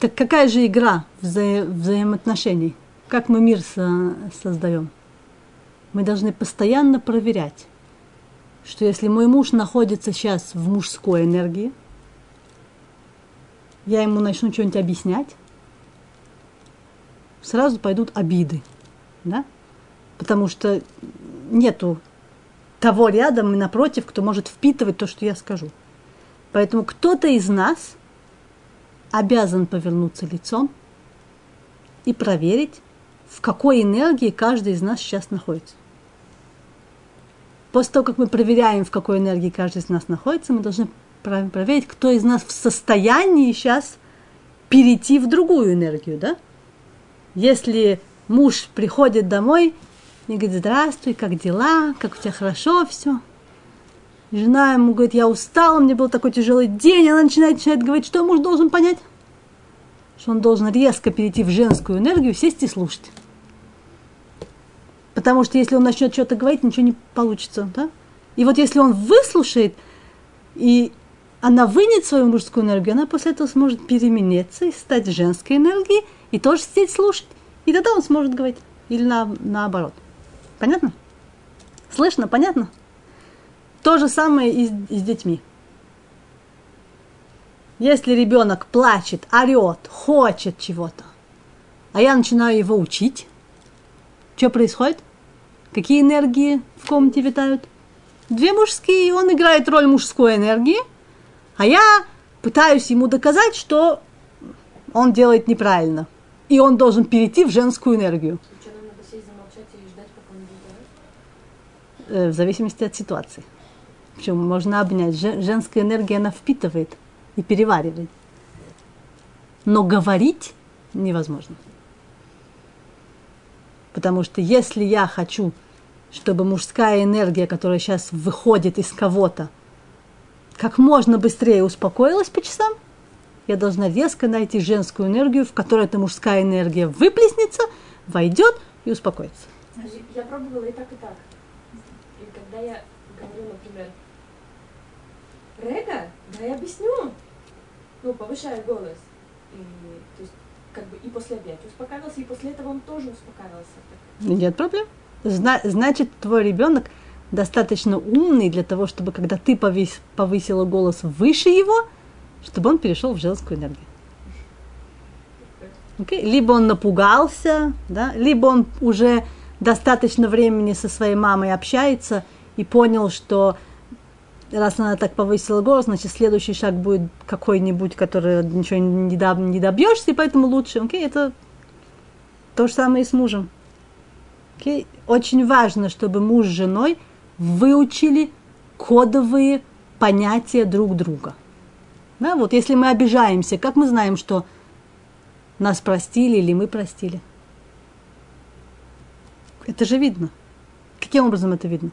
Так какая же игра вза- взаимоотношений? Как мы мир со- создаем? Мы должны постоянно проверять, что если мой муж находится сейчас в мужской энергии, я ему начну что-нибудь объяснять, сразу пойдут обиды, да? Потому что нету того рядом и напротив, кто может впитывать то, что я скажу. Поэтому кто-то из нас обязан повернуться лицом и проверить, в какой энергии каждый из нас сейчас находится. После того, как мы проверяем, в какой энергии каждый из нас находится, мы должны проверить, кто из нас в состоянии сейчас перейти в другую энергию, да? Если муж приходит домой и говорит, здравствуй, как дела, как у тебя хорошо все. Жена ему говорит, я устала, мне был такой тяжелый день. Она начинает, начинает говорить, что муж должен понять? Что он должен резко перейти в женскую энергию, сесть и слушать. Потому что если он начнет что-то говорить, ничего не получится. Да? И вот если он выслушает, и она вынет свою мужскую энергию, она после этого сможет перемениться и стать женской энергией, и тоже сидеть слушать. И тогда он сможет говорить. Или на, наоборот. Понятно? Слышно? Понятно? То же самое и с, и с детьми. Если ребенок плачет, орет, хочет чего-то, а я начинаю его учить, что происходит? Какие энергии в комнате витают? Две мужские, он играет роль мужской энергии, а я пытаюсь ему доказать, что он делает неправильно. И он должен перейти в женскую энергию. Э, В зависимости от ситуации. Причем можно обнять. Же- Женская энергия, она впитывает. и переваривать. Но говорить невозможно. Потому что если я хочу, чтобы мужская энергия, которая сейчас выходит из кого-то, как можно быстрее успокоилась по часам, я должна резко найти женскую энергию, в которой эта мужская энергия выплеснется, войдет и успокоится. Я пробовала и так, и так. И когда я говорю, например, Рега, да я объясню. Ну, повышаю голос. И, как бы и после опять успокаивался, и после этого он тоже успокаивался. Нет проблем. Зна- значит, твой ребенок достаточно умный для того, чтобы когда ты повис- повысила голос выше его, чтобы он перешел в женскую энергию. Okay? Либо он напугался, да? либо он уже достаточно времени со своей мамой общается и понял, что раз она так повысила голос, значит, следующий шаг будет какой-нибудь, который ничего не, доб- не добьешься, и поэтому лучше. Okay? Это то же самое и с мужем. Okay? Очень важно, чтобы муж с женой выучили кодовые понятия друг друга. Да, вот если мы обижаемся, как мы знаем, что нас простили или мы простили? Это же видно. Каким образом это видно?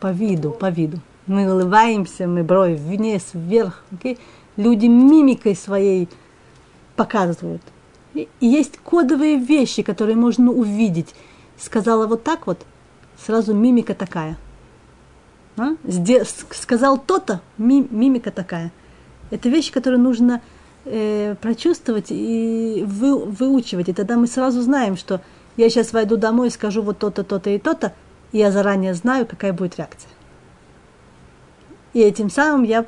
По виду, по виду. Мы улыбаемся, мы брови вниз, вверх. Okay? Люди мимикой своей показывают. И есть кодовые вещи, которые можно увидеть. Сказала вот так вот, сразу мимика такая. А? Сказал то-то, мимика такая. Это вещи, которые нужно э, прочувствовать и вы, выучивать. И тогда мы сразу знаем, что я сейчас войду домой и скажу вот то-то, то-то и то-то, и я заранее знаю, какая будет реакция. И этим самым я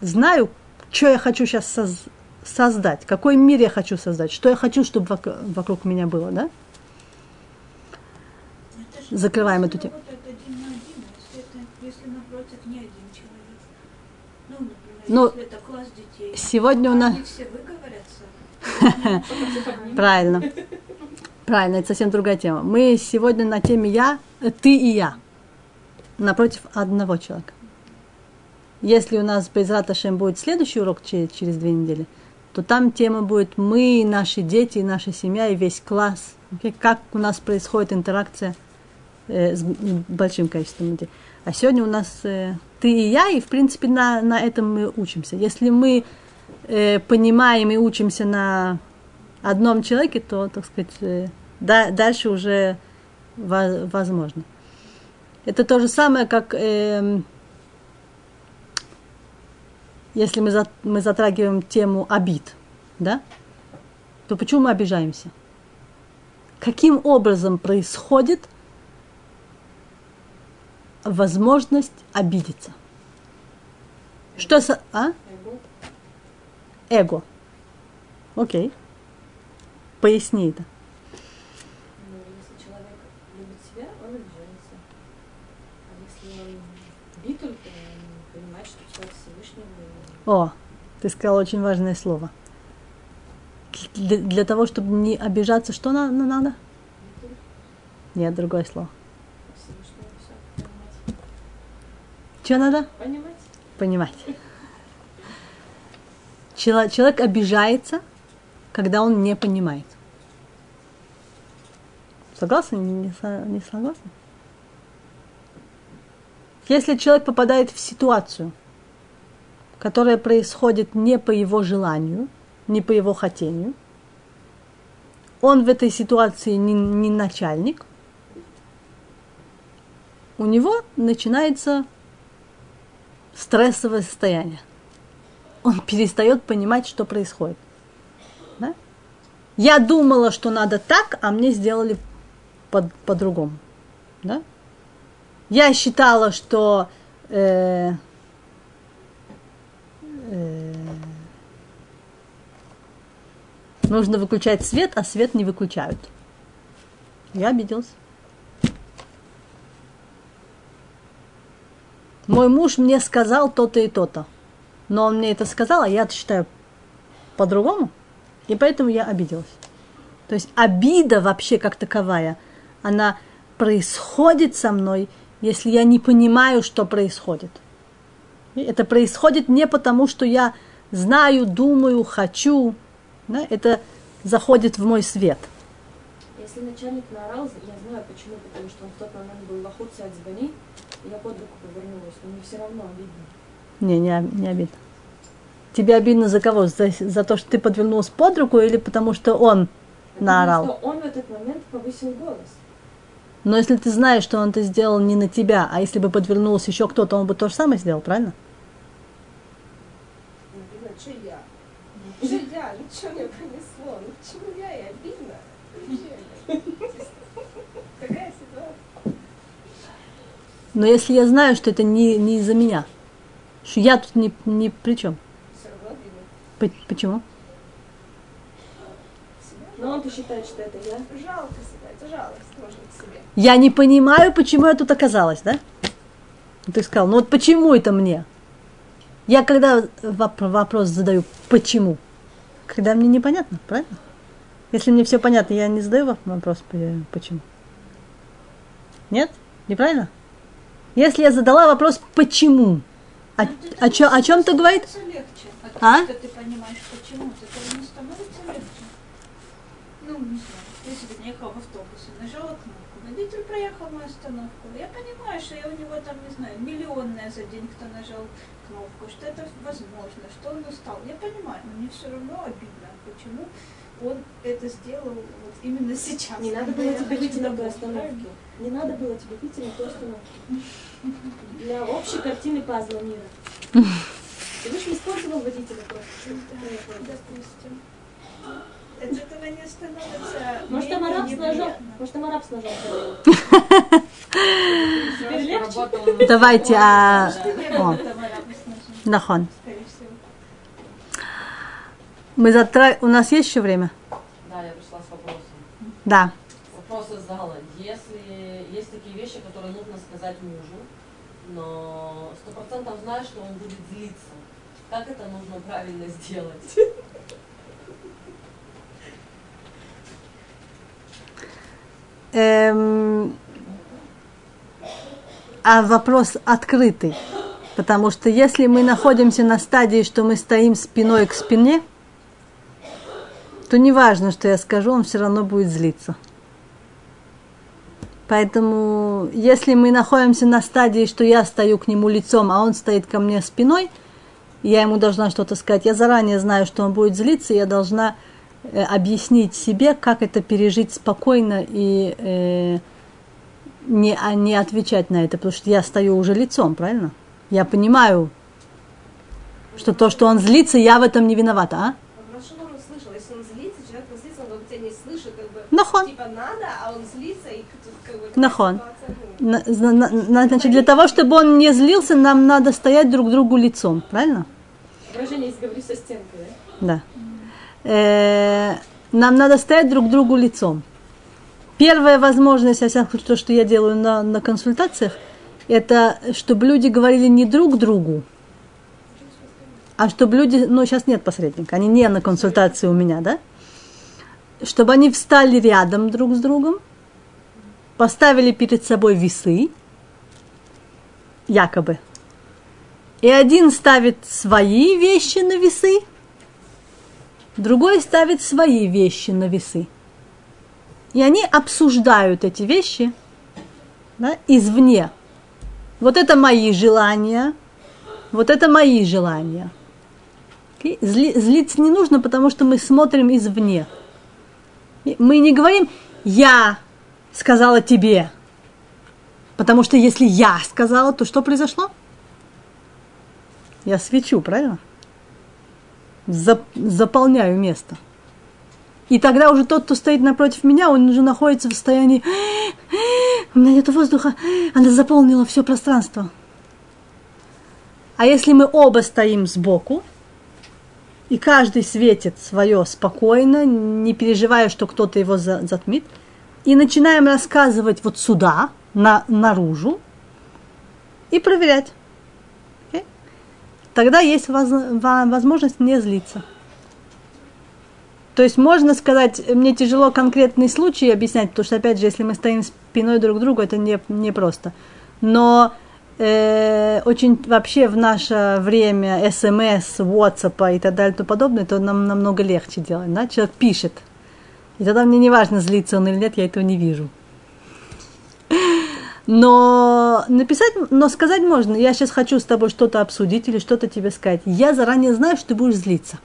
знаю, что я хочу сейчас соз создать, какой мир я хочу создать, что я хочу, чтобы вокруг, вокруг меня было, да? Закрываем эту тему. Если напротив не один человек. Ну, например, Ну, если это класс детей. Сегодня у нас... (laughs) Правильно. Правильно, это совсем другая тема. Мы сегодня на теме я, э, ты и я. Напротив одного человека. Если у нас без Раташем будет следующий урок через, через две недели, то там тема будет мы, наши дети, наша семья и весь класс. Как у нас происходит интеракция э, с большим количеством людей. А сегодня у нас э, ты и я, и в принципе на, на этом мы учимся. Если мы э, понимаем и учимся на одном человеке, то, так сказать, э, да, дальше уже во, возможно. Это то же самое, как э, если мы, за, мы затрагиваем тему обид, да, то почему мы обижаемся? Каким образом происходит возможность обидеться? Что с... А? Эго. Окей. Поясни это. Ну, если человек любит себя, он обижается. А если он бит только, он понимает, что человек Всевышнего. О, ты сказала очень важное слово. Для, для того, чтобы не обижаться, что на, на- надо? Нет, другое слово. Что надо? Понимать? Понимать. Чело- Человек обижается, когда он не понимает. Согласны? Не, не не согласны? Если человек попадает в ситуацию, которая происходит не по его желанию, не по его хотению, он в этой ситуации не, не начальник, у него начинается стрессовое состояние. Он перестает понимать, что происходит. Да? Я думала, что надо так, а мне сделали по- по-другому. Да? Я считала, что э, э, нужно выключать свет, а свет не выключают. Я обиделась. Мой муж мне сказал то-то и то-то. Но он мне это сказал, а я считаю по-другому. И поэтому я обиделась. То есть обида вообще как таковая, она происходит со мной, если я не понимаю, что происходит. И Это происходит не потому, что я знаю, думаю, хочу. Да? Это заходит в мой свет. Если начальник наорал, я знаю почему, потому что он в тот момент был в охоте от звони, и я под руку повернулась, но мне все равно обидно. Не, не, не обидно. Тебе обидно за кого? За, за то, что ты подвернулась под руку или потому, что он наорал? Потому что он в этот момент повысил голос. Но если ты знаешь, что он это сделал не на тебя, а если бы подвернулся еще кто-то, он бы то же самое сделал, правильно? Ну? Но если я знаю, что это не, не из-за меня, что я тут ни, ни при чем. Почему? Но он-то считает, что это я. Жалко себя, это жалость можно к себе. Я не понимаю, почему я тут оказалась, да? Ты сказал, ну вот почему это мне? Я когда воп- вопрос задаю, почему? Когда мне непонятно, правильно? Если мне все понятно, я не задаю воп- вопрос, по- почему. Нет? Неправильно? Если я задала вопрос, почему? О, о, чё- о чем ты говорит? Легче. А? ты понимаешь, почему. От этого не становится легче. Ну, не знаю. Если бы не ехал в автобусе, нажала кнопку, водитель проехал мою остановку. Я понимаю, что я у него там, не знаю, миллионная за день, кто нажал кнопку, что это возможно, что он устал. Я понимаю, но мне все равно обидно, почему он это сделал вот именно сейчас. Не надо было я тебе выйти на той домой, остановке. Не надо было тебе выйти на той остановке. Для общей картины пазла мира. Ты бы использовал водителя просто. правильно? Допустим. От этого не становится Может, там араб с ножом? неприятно. Может, там араб с ножом ходил? Теперь легче? Работал- Давайте, а... Нахон. Мы затра... У нас есть еще время? Да, я пришла с вопросом. Да. Вопрос из зала. Если есть такие вещи, которые нужно сказать мужу, но сто процентов знаешь, что он будет злиться, как это нужно правильно сделать? Эм, А вопрос открытый. Потому что если мы находимся на стадии, что мы стоим спиной к спине, то не важно, что я скажу, он все равно будет злиться. Поэтому, если мы находимся на стадии, что я стою к нему лицом, а он стоит ко мне спиной, я ему должна что-то сказать, я заранее знаю, что он будет злиться, я должна объяснить себе, как это пережить спокойно и э, не, а не отвечать на это, потому что я стою уже лицом, правильно? Я понимаю, что то, что он злится, я в этом не виновата, а? Нахон. типа надо, а он злится и как бы Нахон. ну, На- зна- на- Значит, для того, чтобы он не злился, нам надо стоять друг другу лицом, правильно? Выражение есть говорю со стенкой, да? Да. Э, Нам надо стоять друг другу лицом. Первая возможность, во всяком то, что я делаю на, на консультациях, это чтобы люди говорили не друг другу, а чтобы люди, ну сейчас нет посредника, они не на консультации у меня, да? Чтобы они встали рядом друг с другом, поставили перед собой весы, якобы, и один ставит свои вещи на весы, другой ставит свои вещи на весы. И они обсуждают эти вещи да, извне. Вот это мои желания, вот это мои желания. Окей? Зли- злиться не нужно, потому что мы смотрим извне. И Мы не говорим «я сказала тебе», потому что если я сказала, то что произошло? Я свечу, правильно? Зап- заполняю место. И тогда уже тот, кто стоит напротив меня, он уже находится в состоянии у меня нет воздуха, она заполнила все пространство. А если мы оба стоим сбоку, и каждый светит свое спокойно, не переживая, что кто-то его за- затмит, и начинаем рассказывать вот сюда, на, наружу, и проверять. Тогда есть воз- во- возможность не злиться. То есть можно сказать, мне тяжело конкретный случай объяснять, потому что, опять же, если мы стоим спиной друг к другу, это не, не просто. Но э, очень вообще в наше время смс, WhatsApp и так далее и тому подобное, то нам намного легче делать. Да? Человек пишет. И тогда мне не важно, злится он или нет, я этого не вижу. Но написать, но сказать можно, я сейчас хочу с тобой что-то обсудить или что-то тебе сказать. Я заранее знаю, что ты будешь злиться.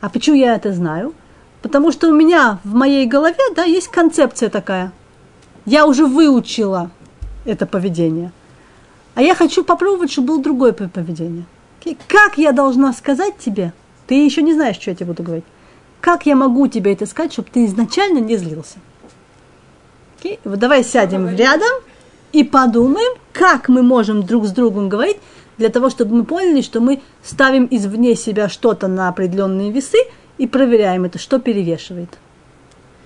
А почему я это знаю? Потому что у меня в моей голове, да, есть концепция такая. Я уже выучила это поведение. А я хочу попробовать, чтобы было другое поведение. Как я должна сказать тебе? Ты еще не знаешь, что я тебе буду говорить. Как я могу тебе это сказать, чтобы ты изначально не злился? Okay? Вот давай сядем рядом и подумаем, как мы можем друг с другом говорить, для того, чтобы мы поняли, что мы ставим извне себя что-то на определенные весы и проверяем это, что перевешивает.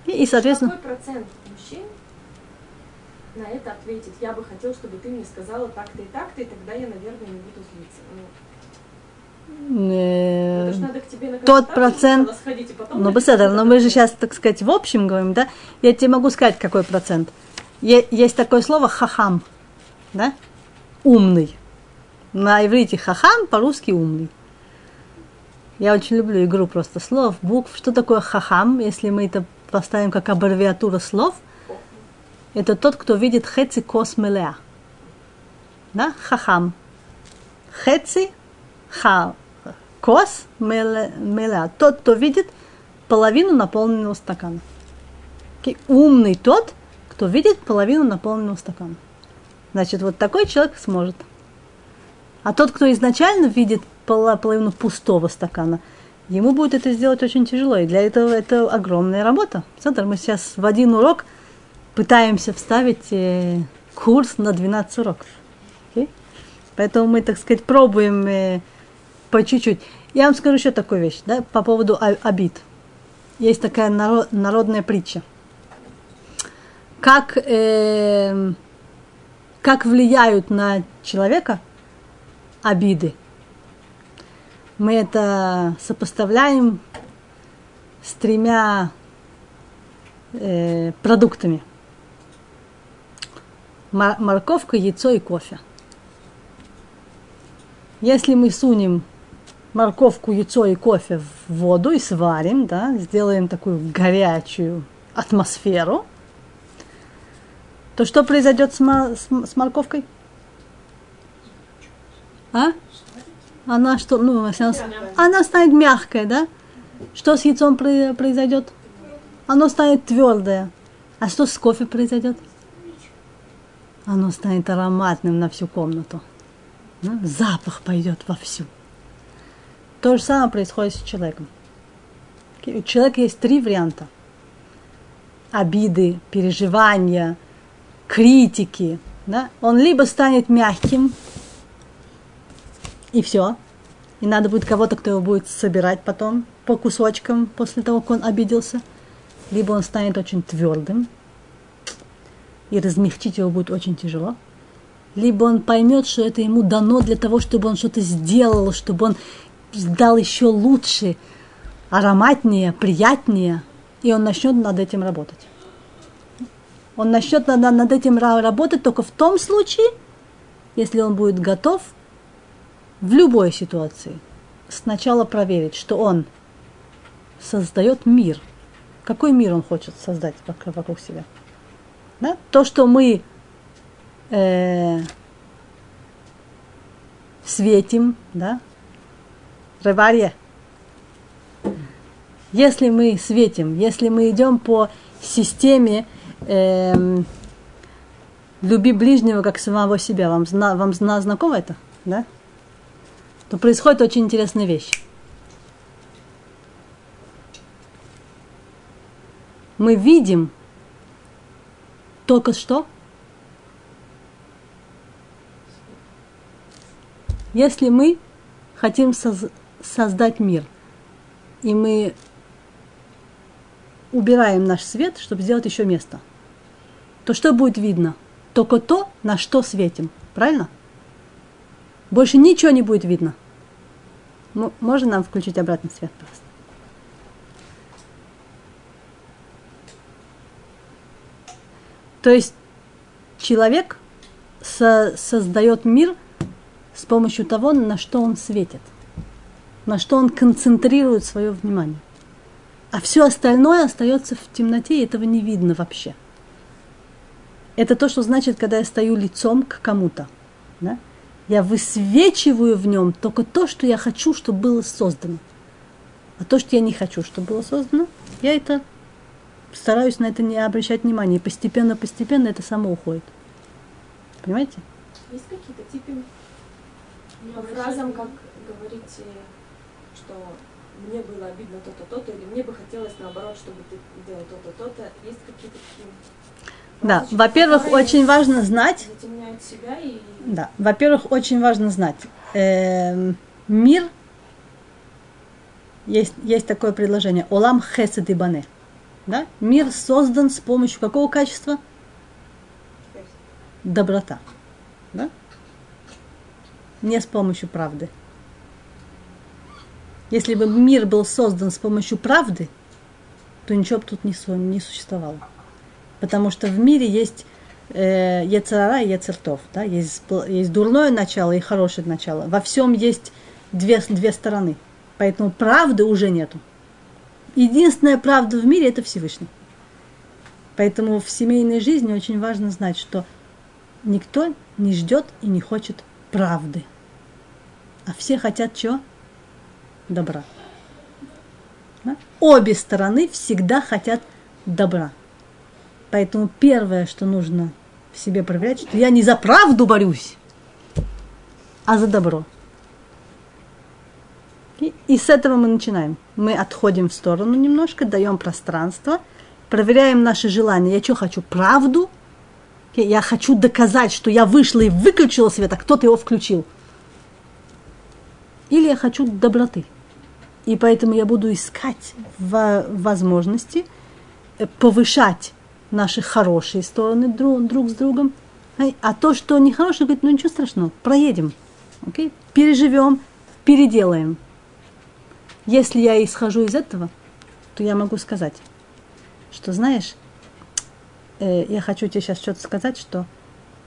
И, и соответственно... Какой процент мужчин на это ответит? Я бы хотел, чтобы ты мне сказала так-то и так-то, и тогда я, наверное, не буду злиться. Ну, э, тот процент- сходить, потом Ну, но мы же сейчас, так сказать, в общем говорим, да? Я тебе могу сказать, какой процент. Есть такое слово хахам, да? Умный. На иврите хахам, по-русски умный. Я очень люблю игру просто слов, букв. Что такое хахам, если мы это поставим как аббревиатура слов? Это тот, кто видит хеци кос мелеа. Да? Хахам. Хеци, ха, кос меле- мелеа. Тот, кто видит половину наполненного стакана. Умный тот, кто видит половину наполненного стакана. Значит, вот такой человек сможет. А тот, кто изначально видит половину пустого стакана, ему будет это сделать очень тяжело. И для этого это огромная работа. Смотри, мы сейчас в один урок пытаемся вставить э, курс на 12 уроков. Окей? Поэтому мы, так сказать, пробуем э, по чуть-чуть. Я вам скажу еще такую вещь, да, по поводу обид. Есть такая наро- народная притча. Как, э, как влияют на человека обиды. Мы это сопоставляем с тремя э, продуктами. Мор- морковка, яйцо и кофе. Если мы сунем морковку, яйцо и кофе в воду и сварим, да, сделаем такую горячую атмосферу, то что произойдет с, мо- с с морковкой? А? Она что, ну, она, она станет мягкая, да? Что с яйцом про- произойдет? Оно станет твердое. А что с кофе произойдет? Оно станет ароматным на всю комнату. Да? Запах пойдет вовсю. То же самое происходит с человеком. У человека есть три варианта. Обиды, переживания, критики. Да? Он либо станет мягким, и все. И надо будет кого-то, кто его будет собирать потом по кусочкам после того, как он обиделся. Либо он станет очень твердым, и размягчить его будет очень тяжело. Либо он поймет, что это ему дано для того, чтобы он что-то сделал, чтобы он дал еще лучше, ароматнее, приятнее, и он начнет над этим работать. Он начнет над, над этим ра- работать только в том случае, если он будет готов в любой ситуации сначала проверить, что он создает мир. Какой мир он хочет создать вок- вокруг себя? Да? То, что мы э, светим, да, реварье. Если мы светим, если мы идем по системе эм, люби ближнего как самого себя, вам, зна, вам зна, знакомо это, да? То происходит очень интересная вещь. Мы видим только что, если мы хотим соз- создать мир, и мы убираем наш свет, чтобы сделать еще место, то что будет видно? Только то, на что светим. Правильно? Больше ничего не будет видно. М- Можно нам включить обратный свет, пожалуйста? То есть человек со- создает мир с помощью того, на что он светит, на что он концентрирует свое внимание. А все остальное остается в темноте, и этого не видно вообще. Это то, что значит, когда я стою лицом к кому-то. Да? Я высвечиваю в нем только то, что я хочу, чтобы было создано. А то, что я не хочу, чтобы было создано, я это стараюсь на это не обращать внимания. И постепенно-постепенно это само уходит. Понимаете? Есть какие-то типы по фразам, как говорите, что мне было обидно то-то, то-то, или мне бы хотелось наоборот, чтобы ты делал то-то, то-то. Есть какие-то такие Да, во-первых, очень важно знать, и Да, во-первых, очень важно знать. эм, мир, есть, есть такое предложение, олам хесед и бане. Да? Мир создан с помощью какого качества? Доброта. Да? Не с помощью правды. Если бы мир был создан с помощью правды, то ничего бы тут не, не существовало. Потому что в мире есть э, Ецарара и Ецертов. Да? Есть, есть дурное начало и хорошее начало. Во всем есть две, две стороны. Поэтому правды уже нету. Единственная правда в мире – это Всевышний. Поэтому в семейной жизни очень важно знать, что никто не ждет и не хочет правды. А все хотят чего? Добра. Да? Обе стороны всегда хотят добра. Поэтому первое, что нужно в себе проверять, что я не за правду борюсь, а за добро. И, и с этого мы начинаем. Мы отходим в сторону немножко, даем пространство, проверяем наши желания. Я что хочу? Правду? Я, хочу доказать, что я вышла и выключила свет, а кто-то его включил. Или я хочу доброты. И поэтому я буду искать во- возможности э, повышать наши хорошие стороны друг, друг с другом. А то, что нехорошее, говорит, ну ничего страшного, проедем. Окей? Переживем, переделаем. Если я исхожу из этого, то я могу сказать, что знаешь, э, я хочу тебе сейчас что-то сказать, что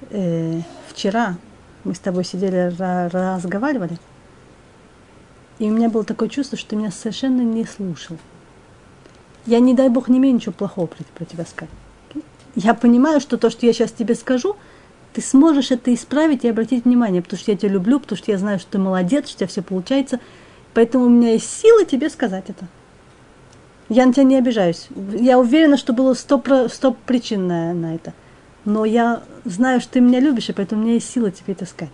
э, вчера мы с тобой сидели, ра- разговаривали, и у меня было такое чувство, что ты меня совершенно не слушал. Я, не дай бог, не имею ничего плохого про тебя сказать. Я понимаю, что то, что я сейчас тебе скажу, ты сможешь это исправить и обратить внимание, потому что я тебя люблю, потому что я знаю, что ты молодец, что у тебя все получается. Поэтому у меня есть силы тебе сказать это. Я на тебя не обижаюсь. Я уверена, что было сто, про- причин на, на это. Но я знаю, что ты меня любишь, и поэтому у меня есть сила тебе это сказать.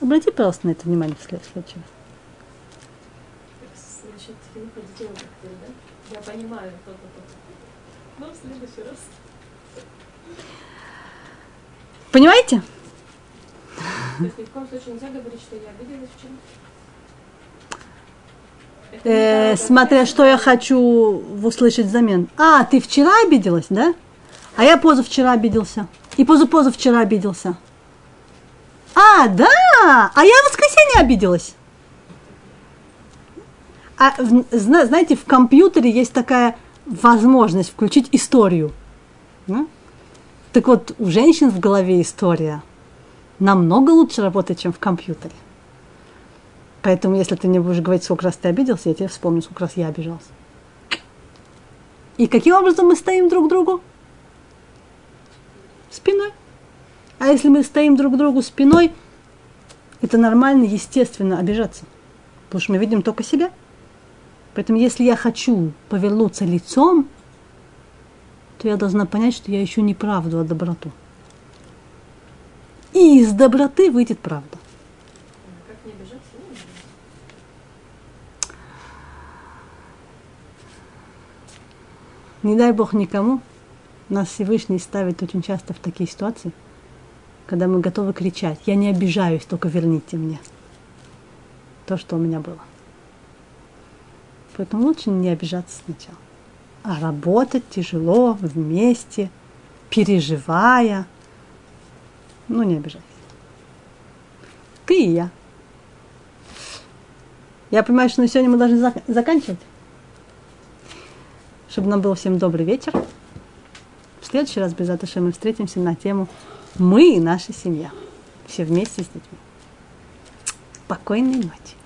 Обрати, пожалуйста, на это внимание в след- в следующий раз. Я понимаю, то-то. Ну, в следующий раз. Понимаете? То есть ни в коем случае нельзя говорить, что я обиделась вчера. Э, смотря что я хочу услышать взамен. А, ты вчера обиделась, да? А я позавчера обиделся. И позапозавчера обиделся. А, да! А я в воскресенье обиделась. А, в- зна- знаете, в компьютере есть такая возможность включить историю. Да? Так вот, у женщин в голове история намного лучше работает, чем в компьютере. Поэтому, если ты не будешь говорить, сколько раз ты обиделся, я тебе вспомню, сколько раз я обижался. И каким образом мы стоим друг к другу? Спиной. А если мы стоим друг к другу спиной, это нормально, естественно, обижаться. Потому что мы видим только себя. Поэтому, если я хочу повернуться лицом, то я должна понять, что я ищу не правду, а доброту. И из доброты выйдет правда. Не дай Бог никому, нас Всевышний ставит очень часто в такие ситуации, когда мы готовы кричать, я не обижаюсь, только верните мне то, что у меня было. Поэтому лучше не обижаться сначала, а работать тяжело, вместе, переживая. Ну, не обижайся. Ты и я. Я понимаю, что на сегодня мы должны зак- заканчивать чтобы нам был всем добрый вечер. В следующий раз, без мы встретимся на тему «Мы и наша семья». все вместе с детьми. Спокойной ночи.